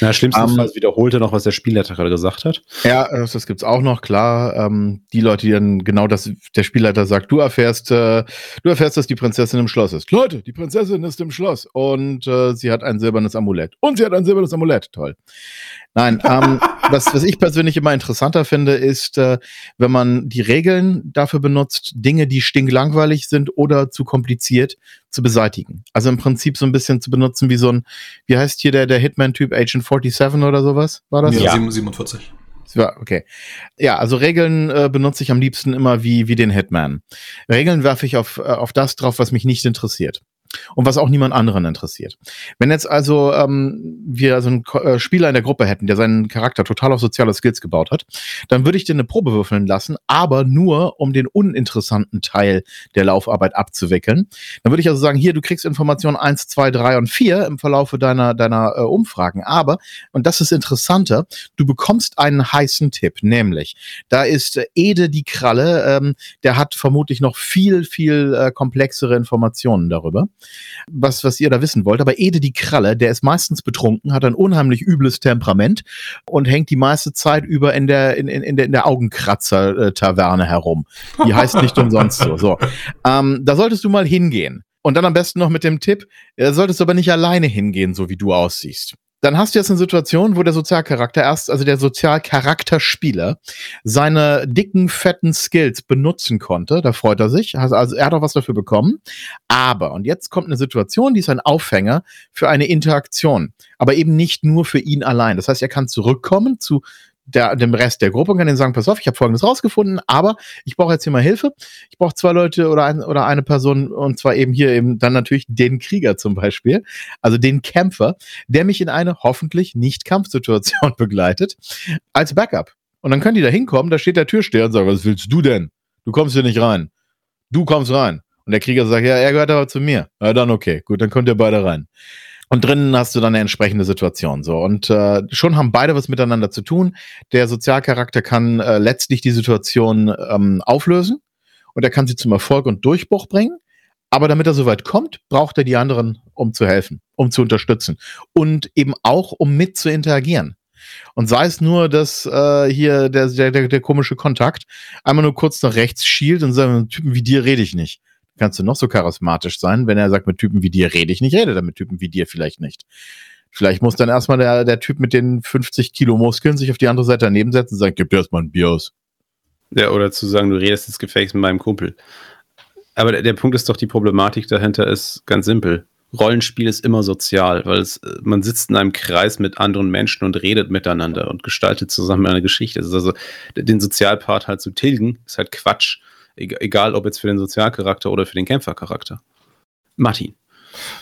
Na, schlimmstenfalls um, wiederholt er noch, was der Spielleiter gerade gesagt hat. Ja, das, das gibt's auch noch, klar. Ähm, die Leute, die dann genau das, der Spielleiter sagt, du erfährst, äh, du erfährst, dass die Prinzessin im Schloss ist. Leute, die Prinzessin ist im Schloss und äh, sie hat ein silbernes Amulett. Und sie hat ein silbernes Amulett. Toll. Nein, ähm, was, was ich persönlich immer interessanter finde, ist, äh, wenn man die Regeln dafür benutzt, Dinge, die stinklangweilig sind oder zu kompliziert, zu beseitigen. Also im Prinzip so ein bisschen zu benutzen wie so ein, wie heißt hier der, der Hitman-Typ Agent 47 oder sowas? War das? Ja, 47. Ja, okay. Ja, also Regeln äh, benutze ich am liebsten immer wie, wie den Hitman. Regeln werfe ich auf, äh, auf das drauf, was mich nicht interessiert. Und was auch niemand anderen interessiert. Wenn jetzt also ähm, wir so einen äh, Spieler in der Gruppe hätten, der seinen Charakter total auf soziale Skills gebaut hat, dann würde ich den eine Probe würfeln lassen, aber nur um den uninteressanten Teil der Laufarbeit abzuwickeln. Dann würde ich also sagen, hier, du kriegst Informationen 1, 2, 3 und 4 im Verlaufe deiner, deiner äh, Umfragen. Aber, und das ist interessanter, du bekommst einen heißen Tipp, nämlich, da ist äh, Ede die Kralle, ähm, der hat vermutlich noch viel, viel äh, komplexere Informationen darüber, was, was ihr da wissen wollt. Aber Ede die Kralle, der ist meistens betrunken, hat ein unheimlich übles Temperament und hängt die meiste Zeit über in der, in, in, in der, in der Augenkratzer-Taverne herum. Die heißt nicht umsonst so. so. Ähm, da solltest du mal hingehen. Und dann am besten noch mit dem Tipp, solltest du aber nicht alleine hingehen, so wie du aussiehst. Dann hast du jetzt eine Situation, wo der Sozialcharakter erst, also der Sozialcharakterspieler, seine dicken, fetten Skills benutzen konnte. Da freut er sich. Also er hat auch was dafür bekommen. Aber, und jetzt kommt eine Situation, die ist ein Aufhänger für eine Interaktion. Aber eben nicht nur für ihn allein. Das heißt, er kann zurückkommen zu der, dem Rest der Gruppe und kann denen sagen, pass auf, ich habe Folgendes rausgefunden, aber ich brauche jetzt hier mal Hilfe. Ich brauche zwei Leute oder, ein, oder eine Person und zwar eben hier eben dann natürlich den Krieger zum Beispiel, also den Kämpfer, der mich in eine hoffentlich nicht Kampfsituation begleitet, als Backup. Und dann können die da hinkommen, da steht der Türsteher und sagt, was willst du denn? Du kommst hier nicht rein. Du kommst rein. Und der Krieger sagt, ja, er gehört aber zu mir. Ja, dann okay, gut, dann kommt ihr beide rein. Und drinnen hast du dann eine entsprechende Situation so. Und äh, schon haben beide was miteinander zu tun. Der Sozialcharakter kann äh, letztlich die Situation ähm, auflösen und er kann sie zum Erfolg und Durchbruch bringen. Aber damit er soweit kommt, braucht er die anderen, um zu helfen, um zu unterstützen und eben auch, um mit zu interagieren. Und sei es nur, dass äh, hier der, der, der, komische Kontakt einmal nur kurz nach rechts schielt und sagt, Typen wie dir rede ich nicht. Kannst du noch so charismatisch sein, wenn er sagt, mit Typen wie dir rede ich nicht, rede dann mit Typen wie dir vielleicht nicht. Vielleicht muss dann erstmal der, der Typ mit den 50 Kilo Muskeln sich auf die andere Seite daneben setzen und sagen, gib dir erstmal ein Bier aus. Ja, oder zu sagen, du redest jetzt gefaked mit meinem Kumpel. Aber der, der Punkt ist doch, die Problematik dahinter ist ganz simpel. Rollenspiel ist immer sozial, weil es, man sitzt in einem Kreis mit anderen Menschen und redet miteinander und gestaltet zusammen eine Geschichte. Also den Sozialpart halt zu tilgen, ist halt Quatsch. Eg- Egal ob jetzt für den Sozialcharakter oder für den Kämpfercharakter. Martin.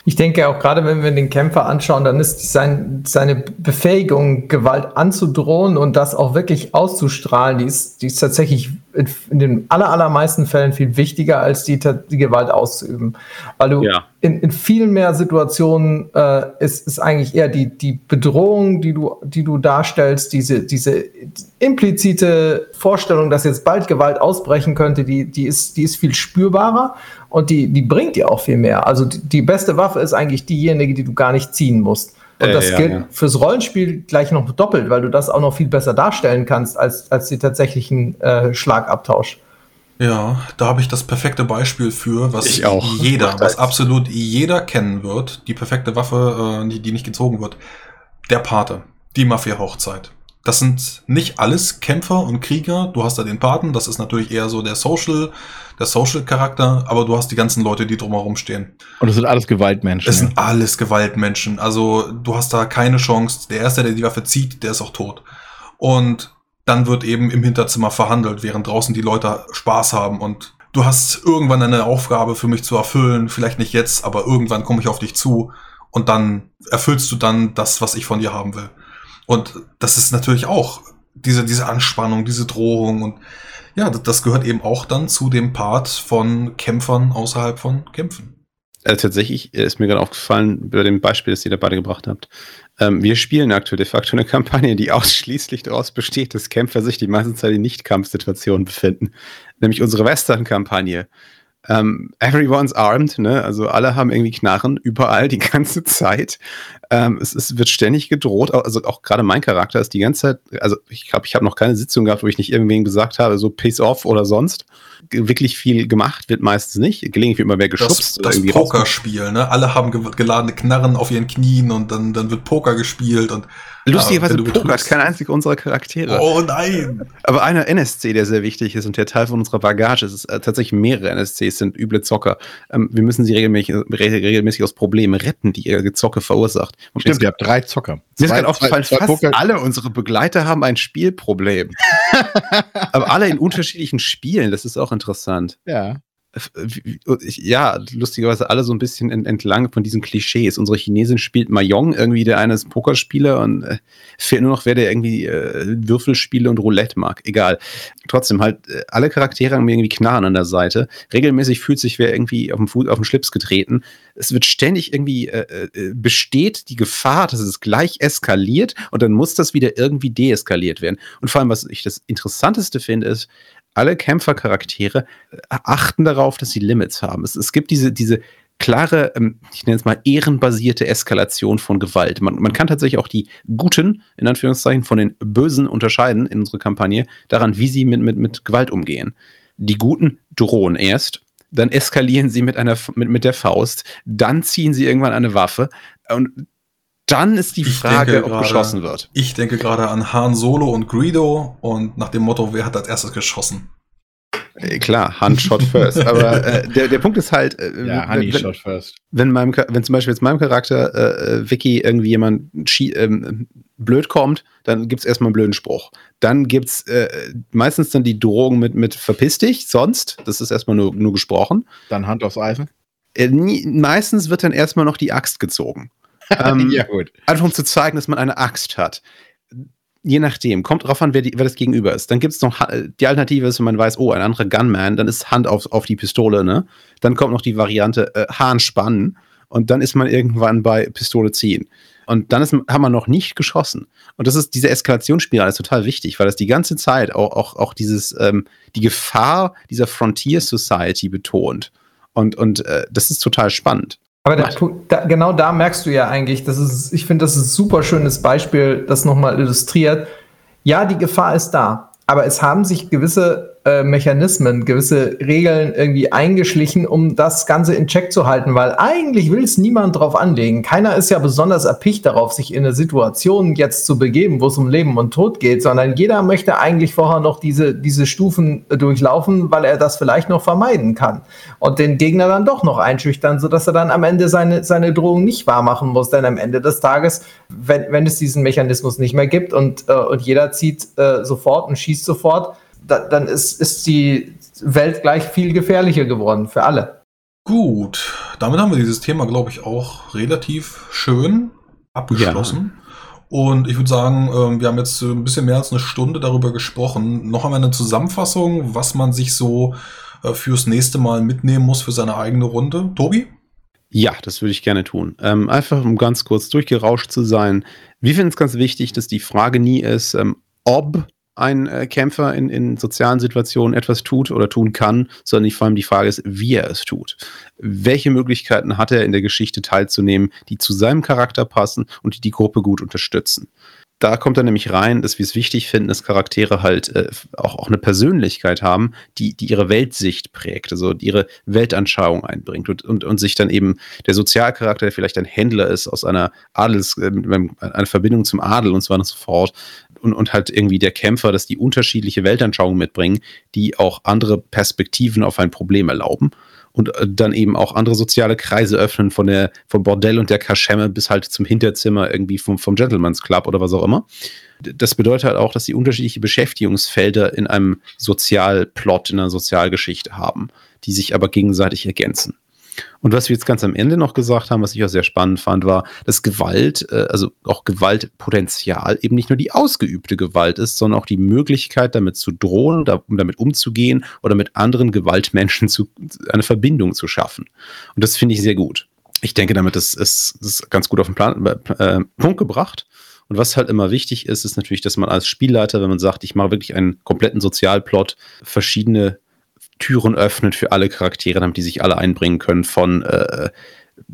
Ich denke auch gerade, wenn wir den Kämpfer anschauen, dann ist sein, seine Befähigung, Gewalt anzudrohen und das auch wirklich auszustrahlen, die ist, die ist tatsächlich in, den aller, allermeisten Fällen viel wichtiger, als die, die Gewalt auszuüben. Weil du Ja. in, in viel mehr Situationen äh, ist, ist eigentlich eher die, die Bedrohung, die du, die du darstellst, diese, diese implizite Vorstellung, dass jetzt bald Gewalt ausbrechen könnte, die, die, ist, die ist viel spürbarer und die, die bringt dir auch viel mehr. Also die, die beste Waffe ist eigentlich diejenige, die du gar nicht ziehen musst. Und Äh, das ja, gilt ja. fürs Rollenspiel gleich noch doppelt, weil du das auch noch viel besser darstellen kannst als, als die tatsächlichen äh, Schlagabtausch. Ja, da habe ich das perfekte Beispiel für, was Ich auch. jeder, was absolut jeder kennen wird, die perfekte Waffe, äh, die, die nicht gezogen wird. Der Pate, die Mafia-Hochzeit. Das sind nicht alles Kämpfer und Krieger. Du hast da den Paten, das ist natürlich eher so der Social, der Social-Charakter, aber du hast die ganzen Leute, die drumherum stehen. Und das sind alles Gewaltmenschen. Es ja. sind alles Gewaltmenschen. Also du hast da keine Chance. Der Erste, der die Waffe zieht, der ist auch tot. Und dann wird eben im Hinterzimmer verhandelt, während draußen die Leute Spaß haben. Und du hast irgendwann eine Aufgabe für mich zu erfüllen. Vielleicht nicht jetzt, aber irgendwann komme ich auf dich zu. Und dann erfüllst du dann das, was ich von dir haben will. Und das ist natürlich auch diese, diese Anspannung, diese Drohung. Und ja, das- gehört eben auch dann zu dem Part von Kämpfern außerhalb von Kämpfen. Also tatsächlich ist mir gerade aufgefallen, bei dem Beispiel, das ihr da beide gebracht habt. Ähm, wir spielen aktuell de facto eine Kampagne, die ausschließlich daraus besteht, dass Kämpfer sich die meiste Zeit in Nicht-Kampfsituationen befinden. Nämlich unsere Western-Kampagne. Ähm, everyone's armed, ne? Also alle haben irgendwie Knarren, überall, die ganze Zeit. Ähm, es, es wird ständig gedroht. Also auch gerade mein Charakter ist die ganze Zeit, also ich glaube, ich habe noch keine Sitzung gehabt, wo ich nicht irgendwen gesagt habe, so Peace off oder sonst. Wirklich viel gemacht wird meistens nicht. Gelegentlich wird immer Das, geschubst. das rausge- Pokerspiel, ne? Alle haben ge geladene Knarren auf ihren Knien und dann, dann wird Poker gespielt und Lustigerweise Ja, pokert kein einziger unserer Charaktere. Oh nein! Aber einer NSC, der sehr wichtig ist und der Teil von unserer Bagage ist, ist äh, tatsächlich mehrere NSCs sind üble Zocker. Ähm, wir müssen sie regelmäßig, re regelmäßig aus Problemen retten, die ihr Gezocke verursacht. Und Stimmt, mir ihr habt drei Zocker. ist Zwei- gerade aufgefallen, zwei fast Poker- alle unsere Begleiter haben ein Spielproblem. Aber alle in unterschiedlichen Spielen, das ist auch interessant. Ja. Ja, lustigerweise alle so ein bisschen entlang von diesen Klischees. Unsere Chinesin spielt Mahjong, irgendwie der eine ist Pokerspieler und äh, fehlt nur noch, wer der irgendwie äh, Würfelspiele und Roulette mag. Egal. Trotzdem halt, äh, alle Charaktere haben irgendwie Knarren an der Seite. Regelmäßig fühlt sich wer irgendwie auf den, Fuß, auf den Schlips getreten. Es wird ständig irgendwie, äh, äh, besteht die Gefahr, dass es gleich eskaliert und dann muss das wieder irgendwie deeskaliert werden. Und vor allem, was ich das Interessanteste finde, ist, alle Kämpfercharaktere äh, achten darauf, dass sie Limits haben. Es, es gibt diese, diese klare, ähm, ich nenne es mal ehrenbasierte Eskalation von Gewalt. Man, man kann tatsächlich auch die Guten, in Anführungszeichen, von den Bösen unterscheiden in unserer Kampagne, daran, wie sie mit, mit, mit Gewalt umgehen. Die Guten drohen erst, dann eskalieren sie mit, einer, mit, mit der Faust, dann ziehen sie irgendwann eine Waffe und dann ist die Ich Frage, ob gerade- geschossen wird. Ich denke gerade an Han Solo und Greedo und nach dem Motto, wer hat als erstes geschossen? Äh, Klar, Hand shot first. Aber äh, der, der Punkt ist halt, äh, Ja, wenn- shot first. wenn, meinem, wenn zum Beispiel jetzt meinem Charakter äh, äh, Vicky irgendwie jemand ähm, blöd kommt, dann gibt's erstmal einen blöden Spruch. Dann gibt's äh, meistens dann die Drohung mit, mit verpiss dich, sonst, das ist erstmal nur, nur gesprochen. Dann Hand aufs Eisen. Äh, nie, meistens wird dann erstmal noch die Axt gezogen. Ähm, ja, gut. Einfach um zu zeigen, dass man eine Axt hat. Je nachdem, kommt drauf an, wer, die, wer das Gegenüber ist. Dann gibt es noch, die Alternative ist, wenn man weiß, oh, ein anderer Gunman, dann ist Hand auf, auf die Pistole, ne? Dann kommt noch die Variante äh, Hahn spannen und dann ist man irgendwann bei Pistole ziehen. Und dann ist, hat man noch nicht geschossen. Und das ist, diese Eskalationsspirale ist total wichtig, weil das die ganze Zeit auch, auch, auch dieses, ähm, die Gefahr dieser Frontier Society betont. Und, und äh, das ist total spannend. Aber der Punkt, da, genau da merkst du ja eigentlich, das ist, ich finde, das ist ein super schönes Beispiel, das nochmal illustriert. Ja, die Gefahr ist da, aber es haben sich gewisse äh, Mechanismen, gewisse Regeln irgendwie eingeschlichen, um das Ganze in Check zu halten, weil eigentlich will es niemand drauf anlegen. Keiner ist ja besonders erpicht darauf, sich in eine Situation jetzt zu begeben, wo es um Leben und Tod geht, sondern jeder möchte eigentlich vorher noch diese, diese Stufen durchlaufen, weil er das vielleicht noch vermeiden kann. Und den Gegner dann doch noch einschüchtern, sodass er dann am Ende seine, seine Drohung nicht wahrmachen muss. Denn am Ende des Tages, wenn, wenn es diesen Mechanismus nicht mehr gibt und, äh, und jeder zieht äh, sofort und schießt sofort, da, dann ist, ist die Welt gleich viel gefährlicher geworden für alle. Gut, damit haben wir dieses Thema, glaube ich, auch relativ schön abgeschlossen. Und ich würde sagen, ähm, wir haben jetzt ein bisschen mehr als eine Stunde darüber gesprochen. Noch einmal eine Zusammenfassung, was man sich so äh, fürs nächste Mal mitnehmen muss für seine eigene Runde. Tobi? Ja, das würde ich gerne tun. Ähm, einfach um ganz kurz durchgerauscht zu sein. Wir finden es ganz wichtig, dass die Frage nie ist, ähm, ob ein äh, Kämpfer in, in sozialen Situationen etwas tut oder tun kann, sondern vor allem die Frage ist, wie er es tut. Welche Möglichkeiten hat er in der Geschichte teilzunehmen, die zu seinem Charakter passen und die die Gruppe gut unterstützen? Da kommt dann nämlich rein, dass wir es wichtig finden, dass Charaktere halt äh, auch, auch eine Persönlichkeit haben, die, die ihre Weltsicht prägt, also ihre Weltanschauung einbringt und, und, und sich dann eben der Sozialcharakter, der vielleicht ein Händler ist aus einer Adels, äh, einer Verbindung zum Adel und so weiter und so fort, und, und halt irgendwie der Kämpfer, dass die unterschiedliche Weltanschauungen mitbringen, die auch andere Perspektiven auf ein Problem erlauben und äh, dann eben auch andere soziale Kreise öffnen, von der, vom Bordell und der Kaschemme bis halt zum Hinterzimmer irgendwie vom, vom Gentleman's Club oder was auch immer. Das bedeutet halt auch, dass sie unterschiedliche Beschäftigungsfelder in einem Sozialplot, in einer Sozialgeschichte haben, die sich aber gegenseitig ergänzen. Und was wir jetzt ganz am Ende noch gesagt haben, was ich auch sehr spannend fand, war, dass Gewalt, äh, also auch Gewaltpotenzial eben nicht nur die ausgeübte Gewalt ist, sondern auch die Möglichkeit, damit zu drohen, da, um damit umzugehen oder mit anderen Gewaltmenschen zu, eine Verbindung zu schaffen. Und das finde ich sehr gut. Ich denke, damit ist es ganz gut auf den Plan, äh, Punkt gebracht. Und was halt immer wichtig ist, ist natürlich, dass man als Spielleiter, wenn man sagt, ich mache wirklich einen kompletten Sozialplot, verschiedene Türen öffnet für alle Charaktere, damit die sich alle einbringen können, von äh,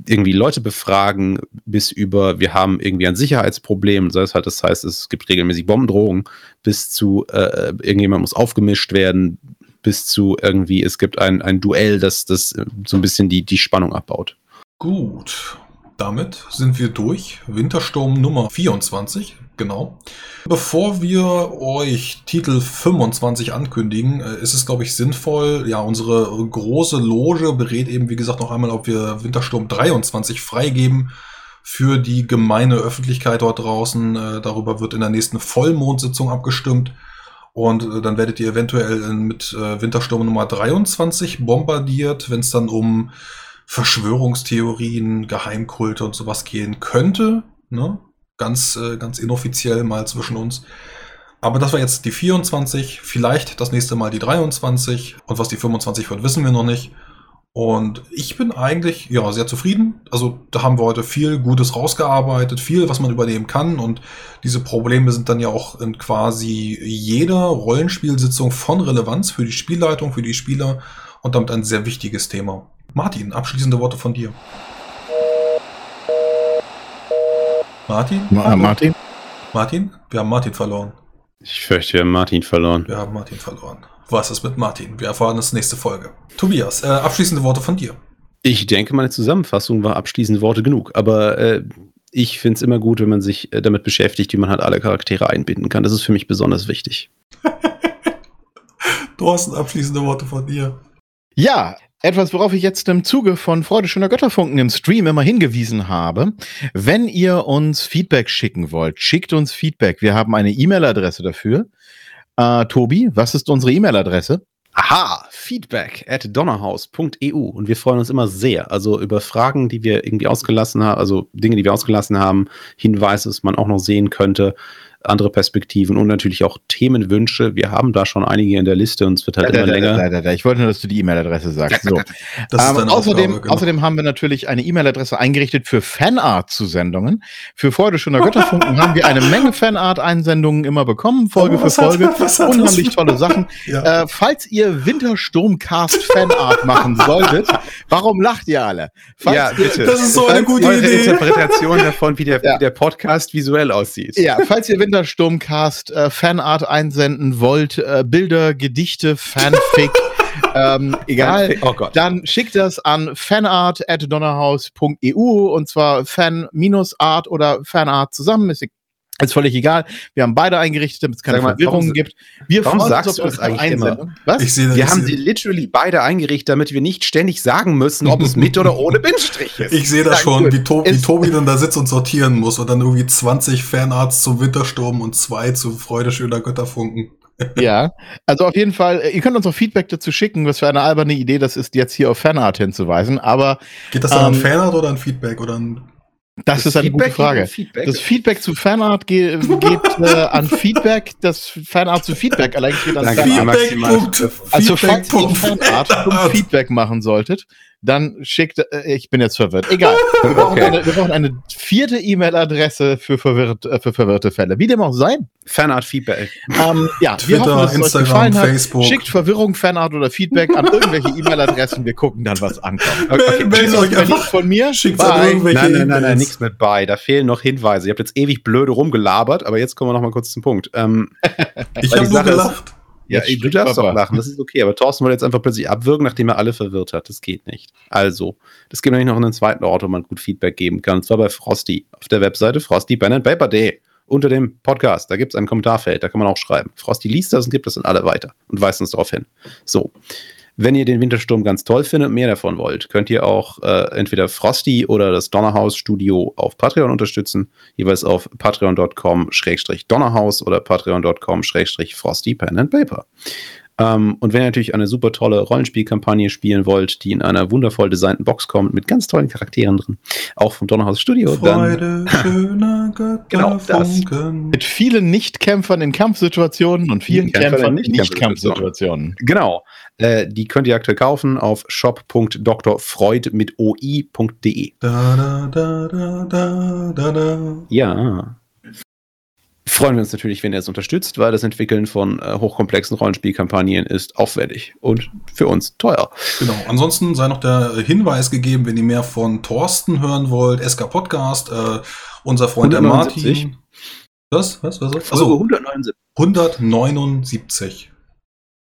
irgendwie Leute befragen bis über, wir haben irgendwie ein Sicherheitsproblem, sei es halt, das heißt, es gibt regelmäßig Bombendrohungen, bis zu äh, irgendjemand muss aufgemischt werden, bis zu irgendwie, es gibt ein, ein Duell, das, das so ein bisschen die, die Spannung abbaut. Gut, damit sind wir durch. Wintersturm Nummer 24, genau. Bevor wir euch Titel 25 ankündigen, äh, ist es, glaube ich, sinnvoll, ja, unsere große Loge berät eben, wie gesagt, noch einmal, ob wir Wintersturm 23 freigeben für die gemeine Öffentlichkeit dort draußen. Äh, Darüber wird in der nächsten Vollmondsitzung abgestimmt. Und äh, dann werdet ihr eventuell mit Wintersturm Nummer 23 bombardiert, wenn es dann um Verschwörungstheorien, Geheimkulte und sowas gehen könnte. Ne? Ganz, äh, ganz inoffiziell mal zwischen uns. Aber das war jetzt die 24, vielleicht das nächste Mal die 23 und was die 25 wird, wissen wir noch nicht. Und ich bin eigentlich ja sehr zufrieden. Also da haben wir heute viel Gutes rausgearbeitet, viel, was man übernehmen kann. Und diese Probleme sind dann ja auch in quasi jeder Rollenspielsitzung von Relevanz für die Spielleitung, für die Spieler und damit ein sehr wichtiges Thema. Martin, abschließende Worte von dir. Martin? Ma Martin? Martin? Wir haben Martin verloren. Ich fürchte, wir haben Martin verloren. Wir haben Martin verloren. Was ist mit Martin? Wir erfahren das nächste Folge. Tobias, äh, abschließende Worte von dir. Ich denke, meine Zusammenfassung war abschließende Worte genug. Aber äh, ich finde es immer gut, wenn man sich äh, damit beschäftigt, wie man halt alle Charaktere einbinden kann. Das ist für mich besonders wichtig. Thorsten, abschließende Worte von dir. Ja, etwas, worauf ich jetzt im Zuge von Freude schöner Götterfunken im Stream immer hingewiesen habe. Wenn ihr uns Feedback schicken wollt, schickt uns Feedback. Wir haben eine E-Mail-Adresse dafür. Äh, Tobi, was ist unsere E-Mail-Adresse? Aha, feedback at donnerhaus.eu und wir freuen uns immer sehr, also über Fragen, die wir irgendwie ausgelassen haben, also Dinge, die wir ausgelassen haben, Hinweise, was man auch noch sehen könnte, andere Perspektiven und natürlich auch Themenwünsche. Wir haben da schon einige in der Liste und es wird halt Da, immer da, länger. da, da, da. Ich wollte nur, dass du die E-Mail-Adresse sagst. So. Das Ähm, außerdem, Aufgabe, genau. außerdem haben wir natürlich eine E-Mail-Adresse eingerichtet für Fanart-Zusendungen. Für Freude schöner Götterfunken haben wir eine Menge Fanart-Einsendungen immer bekommen, Folge was für Folge. was hat das Unheimlich tolle Sachen. Ja. Äh, falls ihr Wintersturmcast-Fanart machen solltet, warum lacht ihr alle? Falls Ja, ihr, bitte. Das ist so eine gute Eure Idee. Interpretation davon, wie der, Ja. der Podcast visuell aussieht. Ja, falls ihr Wintersturmcast äh, Fanart einsenden wollt, äh, Bilder, Gedichte, Fanfic, ähm, egal, Oh dann schickt das an fanart.donnerhaus.eu und zwar fan-art oder fanart zusammen. Ist, ist völlig egal. Wir haben beide eingerichtet, damit es keine Sag mal, Verwirrungen warum- gibt. Wir warum sagst uns du das eigentlich immer? Was? Ich sehe Wir haben sie literally beide eingerichtet, damit wir nicht ständig sagen müssen, ob es mit oder ohne Bindestrich ist. Ich sehe das Ja, schon, gut. wie, to wie Tobi dann da sitzt und sortieren muss und dann irgendwie 20 Fanarts zum Wintersturm und zwei zu Freude schöner Götterfunken. Ja, also auf jeden Fall, ihr könnt uns auch Feedback dazu schicken, was für eine alberne Idee das ist, jetzt hier auf Fanart hinzuweisen, aber Geht das dann an Ähm, Fanart oder an Feedback oder an das, ist eine Feedback gute Frage. Feedback. Das Feedback zu Fanart ge geht äh, an Feedback, das Fanart zu Feedback allein geht an Danke. Fanart. maximal- Feedback. Also falls ihr Feedback. Fanart zum Feedback machen solltet, dann schickt, äh, ich bin jetzt verwirrt, egal. Wir brauchen, Okay. eine, wir brauchen eine vierte E-Mail-Adresse für, verwirrt, äh, für verwirrte Fälle. Wie dem auch sei. Fanart Feedback. Ähm, ja, wir Twitter, hoffen, Instagram. Facebook. Schickt Verwirrung, Fanart oder Feedback an irgendwelche E-Mail-Adressen. Wir gucken dann, was ankommt. Meldet- meldet Tschüss, euch einfach. von mir. Irgendwelche Nein, nein, nein, nein, nichts mit bei. Da fehlen noch Hinweise. Ihr habt jetzt ewig blöde rumgelabert, aber jetzt kommen wir noch mal kurz zum Punkt. Ähm, Ich habe nur Sache ist- gelacht. Ja, du darfst Papa. doch lachen, das ist okay. Aber Thorsten wollte jetzt einfach plötzlich abwürgen, nachdem er alle verwirrt hat. Das geht nicht. Also, es gibt nämlich noch einen zweiten Ort, wo man gut Feedback geben kann. Und zwar bei Frosty. Auf der Webseite Frosty Pen and Paper Day. Unter dem Podcast. Da gibt es ein Kommentarfeld. Da kann man auch schreiben. Frosty liest das und gibt das an alle weiter und weist uns darauf hin. So. Wenn ihr den Wintersturm ganz toll findet und mehr davon wollt, könnt ihr auch äh, entweder Frosty oder das Donnerhaus Studio auf Patreon unterstützen. Jeweils auf patreon.com-donnerhaus oder patreon.com-frosty pen and paper. Ähm, und wenn ihr natürlich eine super tolle Rollenspielkampagne spielen wollt, die in einer wundervoll designten Box kommt, mit ganz tollen Charakteren drin, auch vom Donnerhaus Studio, dann Freude schöner Genau das. Mit vielen Nichtkämpfern in Kampfsituationen und vielen Kämpfern in Kämpfern in Nicht-Kampfsituationen. Nicht-Kampfsituationen. Genau. Äh, die könnt ihr aktuell kaufen auf shop.drfreud mit oi.de. Da, da, da, da, da, da. Ja. Freuen wir uns natürlich, wenn ihr es unterstützt, weil das Entwickeln von äh, hochkomplexen Rollenspielkampagnen ist aufwendig und für uns teuer. Genau. Ansonsten sei noch der Hinweis gegeben, wenn ihr mehr von Thorsten hören wollt, SK Podcast, äh, unser Freund der 179. Martin. Was? Was? Was? Also Also 179. 179.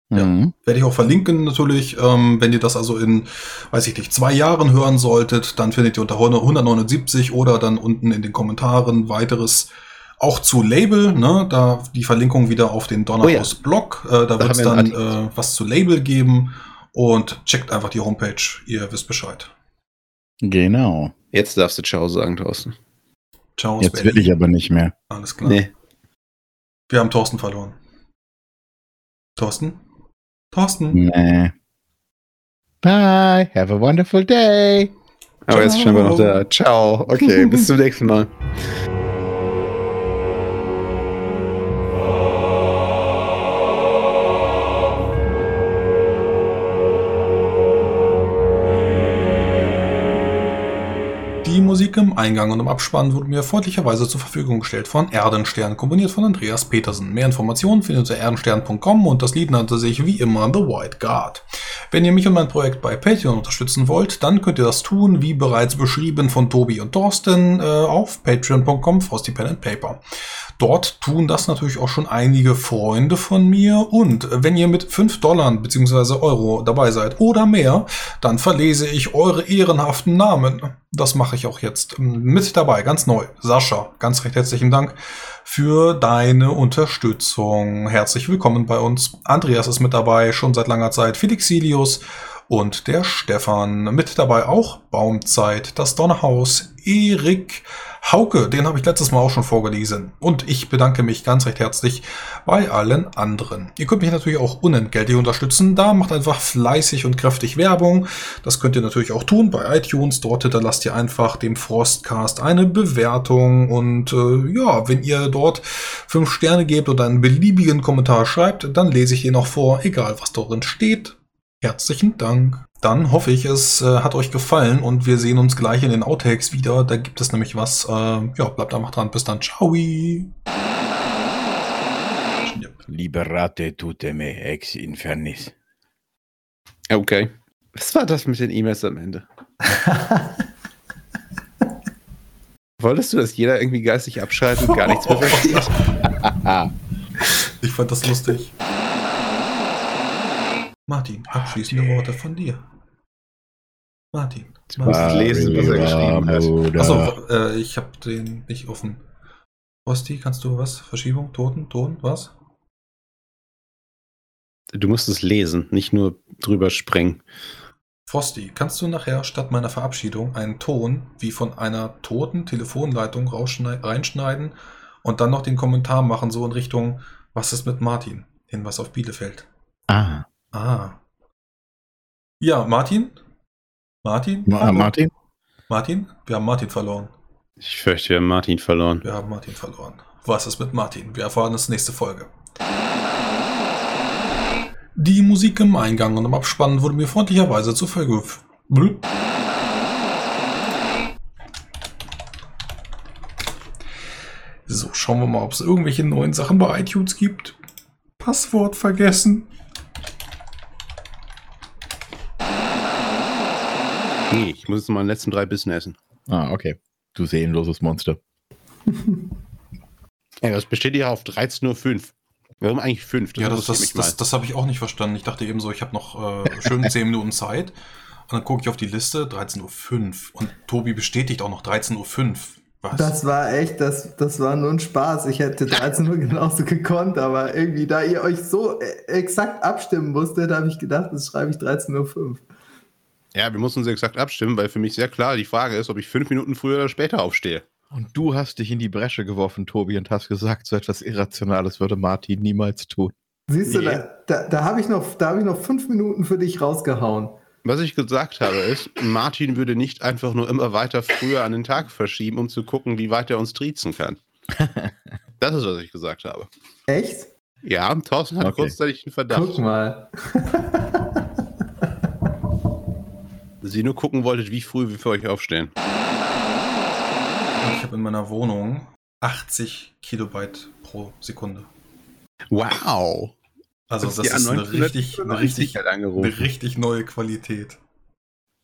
Ja. Mhm. Werde ich auch verlinken natürlich. Ähm, wenn ihr das also in, weiß ich nicht, zwei Jahren hören solltet, dann findet ihr unter 179 oder dann unten in den Kommentaren weiteres auch zu Label, ne? Da die Verlinkung wieder auf den Donnerhaus Blog. Äh, da wird es dann äh, was zu Label geben. Und checkt einfach die Homepage, ihr wisst Bescheid. Genau. Jetzt darfst du Ciao sagen, Thorsten. Ciao Jetzt will ich aber nicht mehr. Alles klar. Nee. Wir haben Thorsten verloren. Thorsten? Thorsten? Nee. Bye, have a wonderful day. Aber jetzt scheinbar noch da. Ciao. Okay, bis zum nächsten Mal. Musik im Eingang und im Abspann wurde mir freundlicherweise zur Verfügung gestellt von Erdenstern, komponiert von Andreas Petersen. Mehr Informationen findet ihr unter erdenstern.com und das Lied nannte sich wie immer The White Guard. Wenn ihr mich und mein Projekt bei Patreon unterstützen wollt, dann könnt ihr das tun, wie bereits beschrieben von Tobi und Thorsten, äh, auf patreon.com Frosty Pen and Paper. Dort tun das natürlich auch schon einige Freunde von mir und wenn ihr mit 5 Dollar bzw. Euro dabei seid oder mehr, dann verlese ich eure ehrenhaften Namen. Das mache ich auch jetzt mit dabei, ganz neu. Sascha, ganz recht herzlichen Dank für deine Unterstützung. Herzlich willkommen bei uns. Andreas ist mit dabei, schon seit langer Zeit. Felixilius und der Stefan. Mit dabei auch Baumzeit, das Donnerhaus, Erik, Hauke, den habe ich letztes Mal auch schon vorgelesen. Und ich bedanke mich ganz recht herzlich bei allen anderen. Ihr könnt mich natürlich auch unentgeltlich unterstützen. Da macht einfach fleißig und kräftig Werbung. Das könnt ihr natürlich auch tun bei iTunes. Dort hinterlasst ihr einfach dem Frostcast eine Bewertung. Und äh, ja, wenn ihr dort fünf Sterne gebt oder einen beliebigen Kommentar schreibt, dann lese ich ihn noch vor, egal was darin steht. Herzlichen Dank. Dann hoffe ich, es äh, hat euch gefallen und wir sehen uns gleich in den Outtakes wieder. Da gibt es nämlich was. Äh, ja, bleibt einfach dran. Bis dann. Ciao. Liberate tutte me ex infernis. Okay. Was war das mit den E-Mails am Ende? Wolltest du, dass jeder irgendwie geistig abschaltet und gar nichts mehr versteht? Ich fand das lustig. Martin, abschließende Worte von dir. Martin. Du musst Martin. lesen, was er geschrieben hat. Achso, äh, ich habe den nicht offen. Rosti, kannst du was? Verschiebung, Toten, Ton, was? Du musst es lesen, nicht nur drüber springen. Frosty, kannst du nachher statt meiner Verabschiedung einen Ton wie von einer toten Telefonleitung rausschnei- reinschneiden und dann noch den Kommentar machen, so in Richtung, was ist mit Martin? Hinweis auf Bielefeld. Ah. Ah. Ja, Martin? Martin? Ma? Martin? Martin? Wir haben Martin verloren. Ich fürchte, wir haben Martin verloren. Wir haben Martin verloren. Was ist mit Martin? Wir erfahren es nächste Folge. Die Musik im Eingang und im Abspann wurde mir freundlicherweise zur Folge. Blüp. So, schauen wir mal, ob es irgendwelche neuen Sachen bei iTunes gibt. Passwort vergessen. Nee, ich muss jetzt mal die letzten drei Bissen essen. Ah, okay. Du seelenloses Monster. Ja, das besteht ja auf 13.05 Uhr. Warum eigentlich 5? ja, das, das, das, das habe ich auch nicht verstanden. Ich dachte eben so, ich habe noch äh, schön 10 Minuten Zeit. Und dann gucke ich auf die Liste, 13.05 Uhr. Und Tobi bestätigt auch noch 13.05 Uhr. Was? Das war echt, das, das war nur ein Spaß. Ich hätte 13 Uhr genauso gekonnt, aber irgendwie, da ihr euch so äh, exakt abstimmen musstet, habe ich gedacht, das schreibe ich 13.05 Uhr. Ja, wir mussten uns exakt abstimmen, weil für mich sehr klar die Frage ist, ob ich fünf Minuten früher oder später aufstehe. Und du hast dich in die Bresche geworfen, Tobi, und hast gesagt, so etwas Irrationales würde Martin niemals tun. Siehst du, Nee. da, da, da habe ich, noch- da hab ich noch fünf Minuten für dich rausgehauen. Was ich gesagt habe ist, Martin würde nicht einfach nur immer weiter früher an den Tag verschieben, um zu gucken, wie weit er uns triezen kann. Das ist, was ich gesagt habe. Echt? Ja, Thorsten hat Okay. kurzzeitig einen Verdacht. Guck mal. ihr nur gucken wolltet, wie früh wir für euch aufstehen. Ich habe in meiner Wohnung 80 Kilobyte pro Sekunde. Wow. Also das die ist eine 1995 richtig, eine richtig, eine richtig neue Qualität.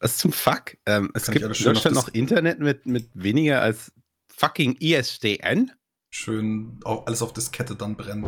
Was zum Fuck? Ähm, es Kann gibt in Deutschland noch das- Internet mit, mit weniger als fucking ISDN? Schön alles auf Diskette dann brennen.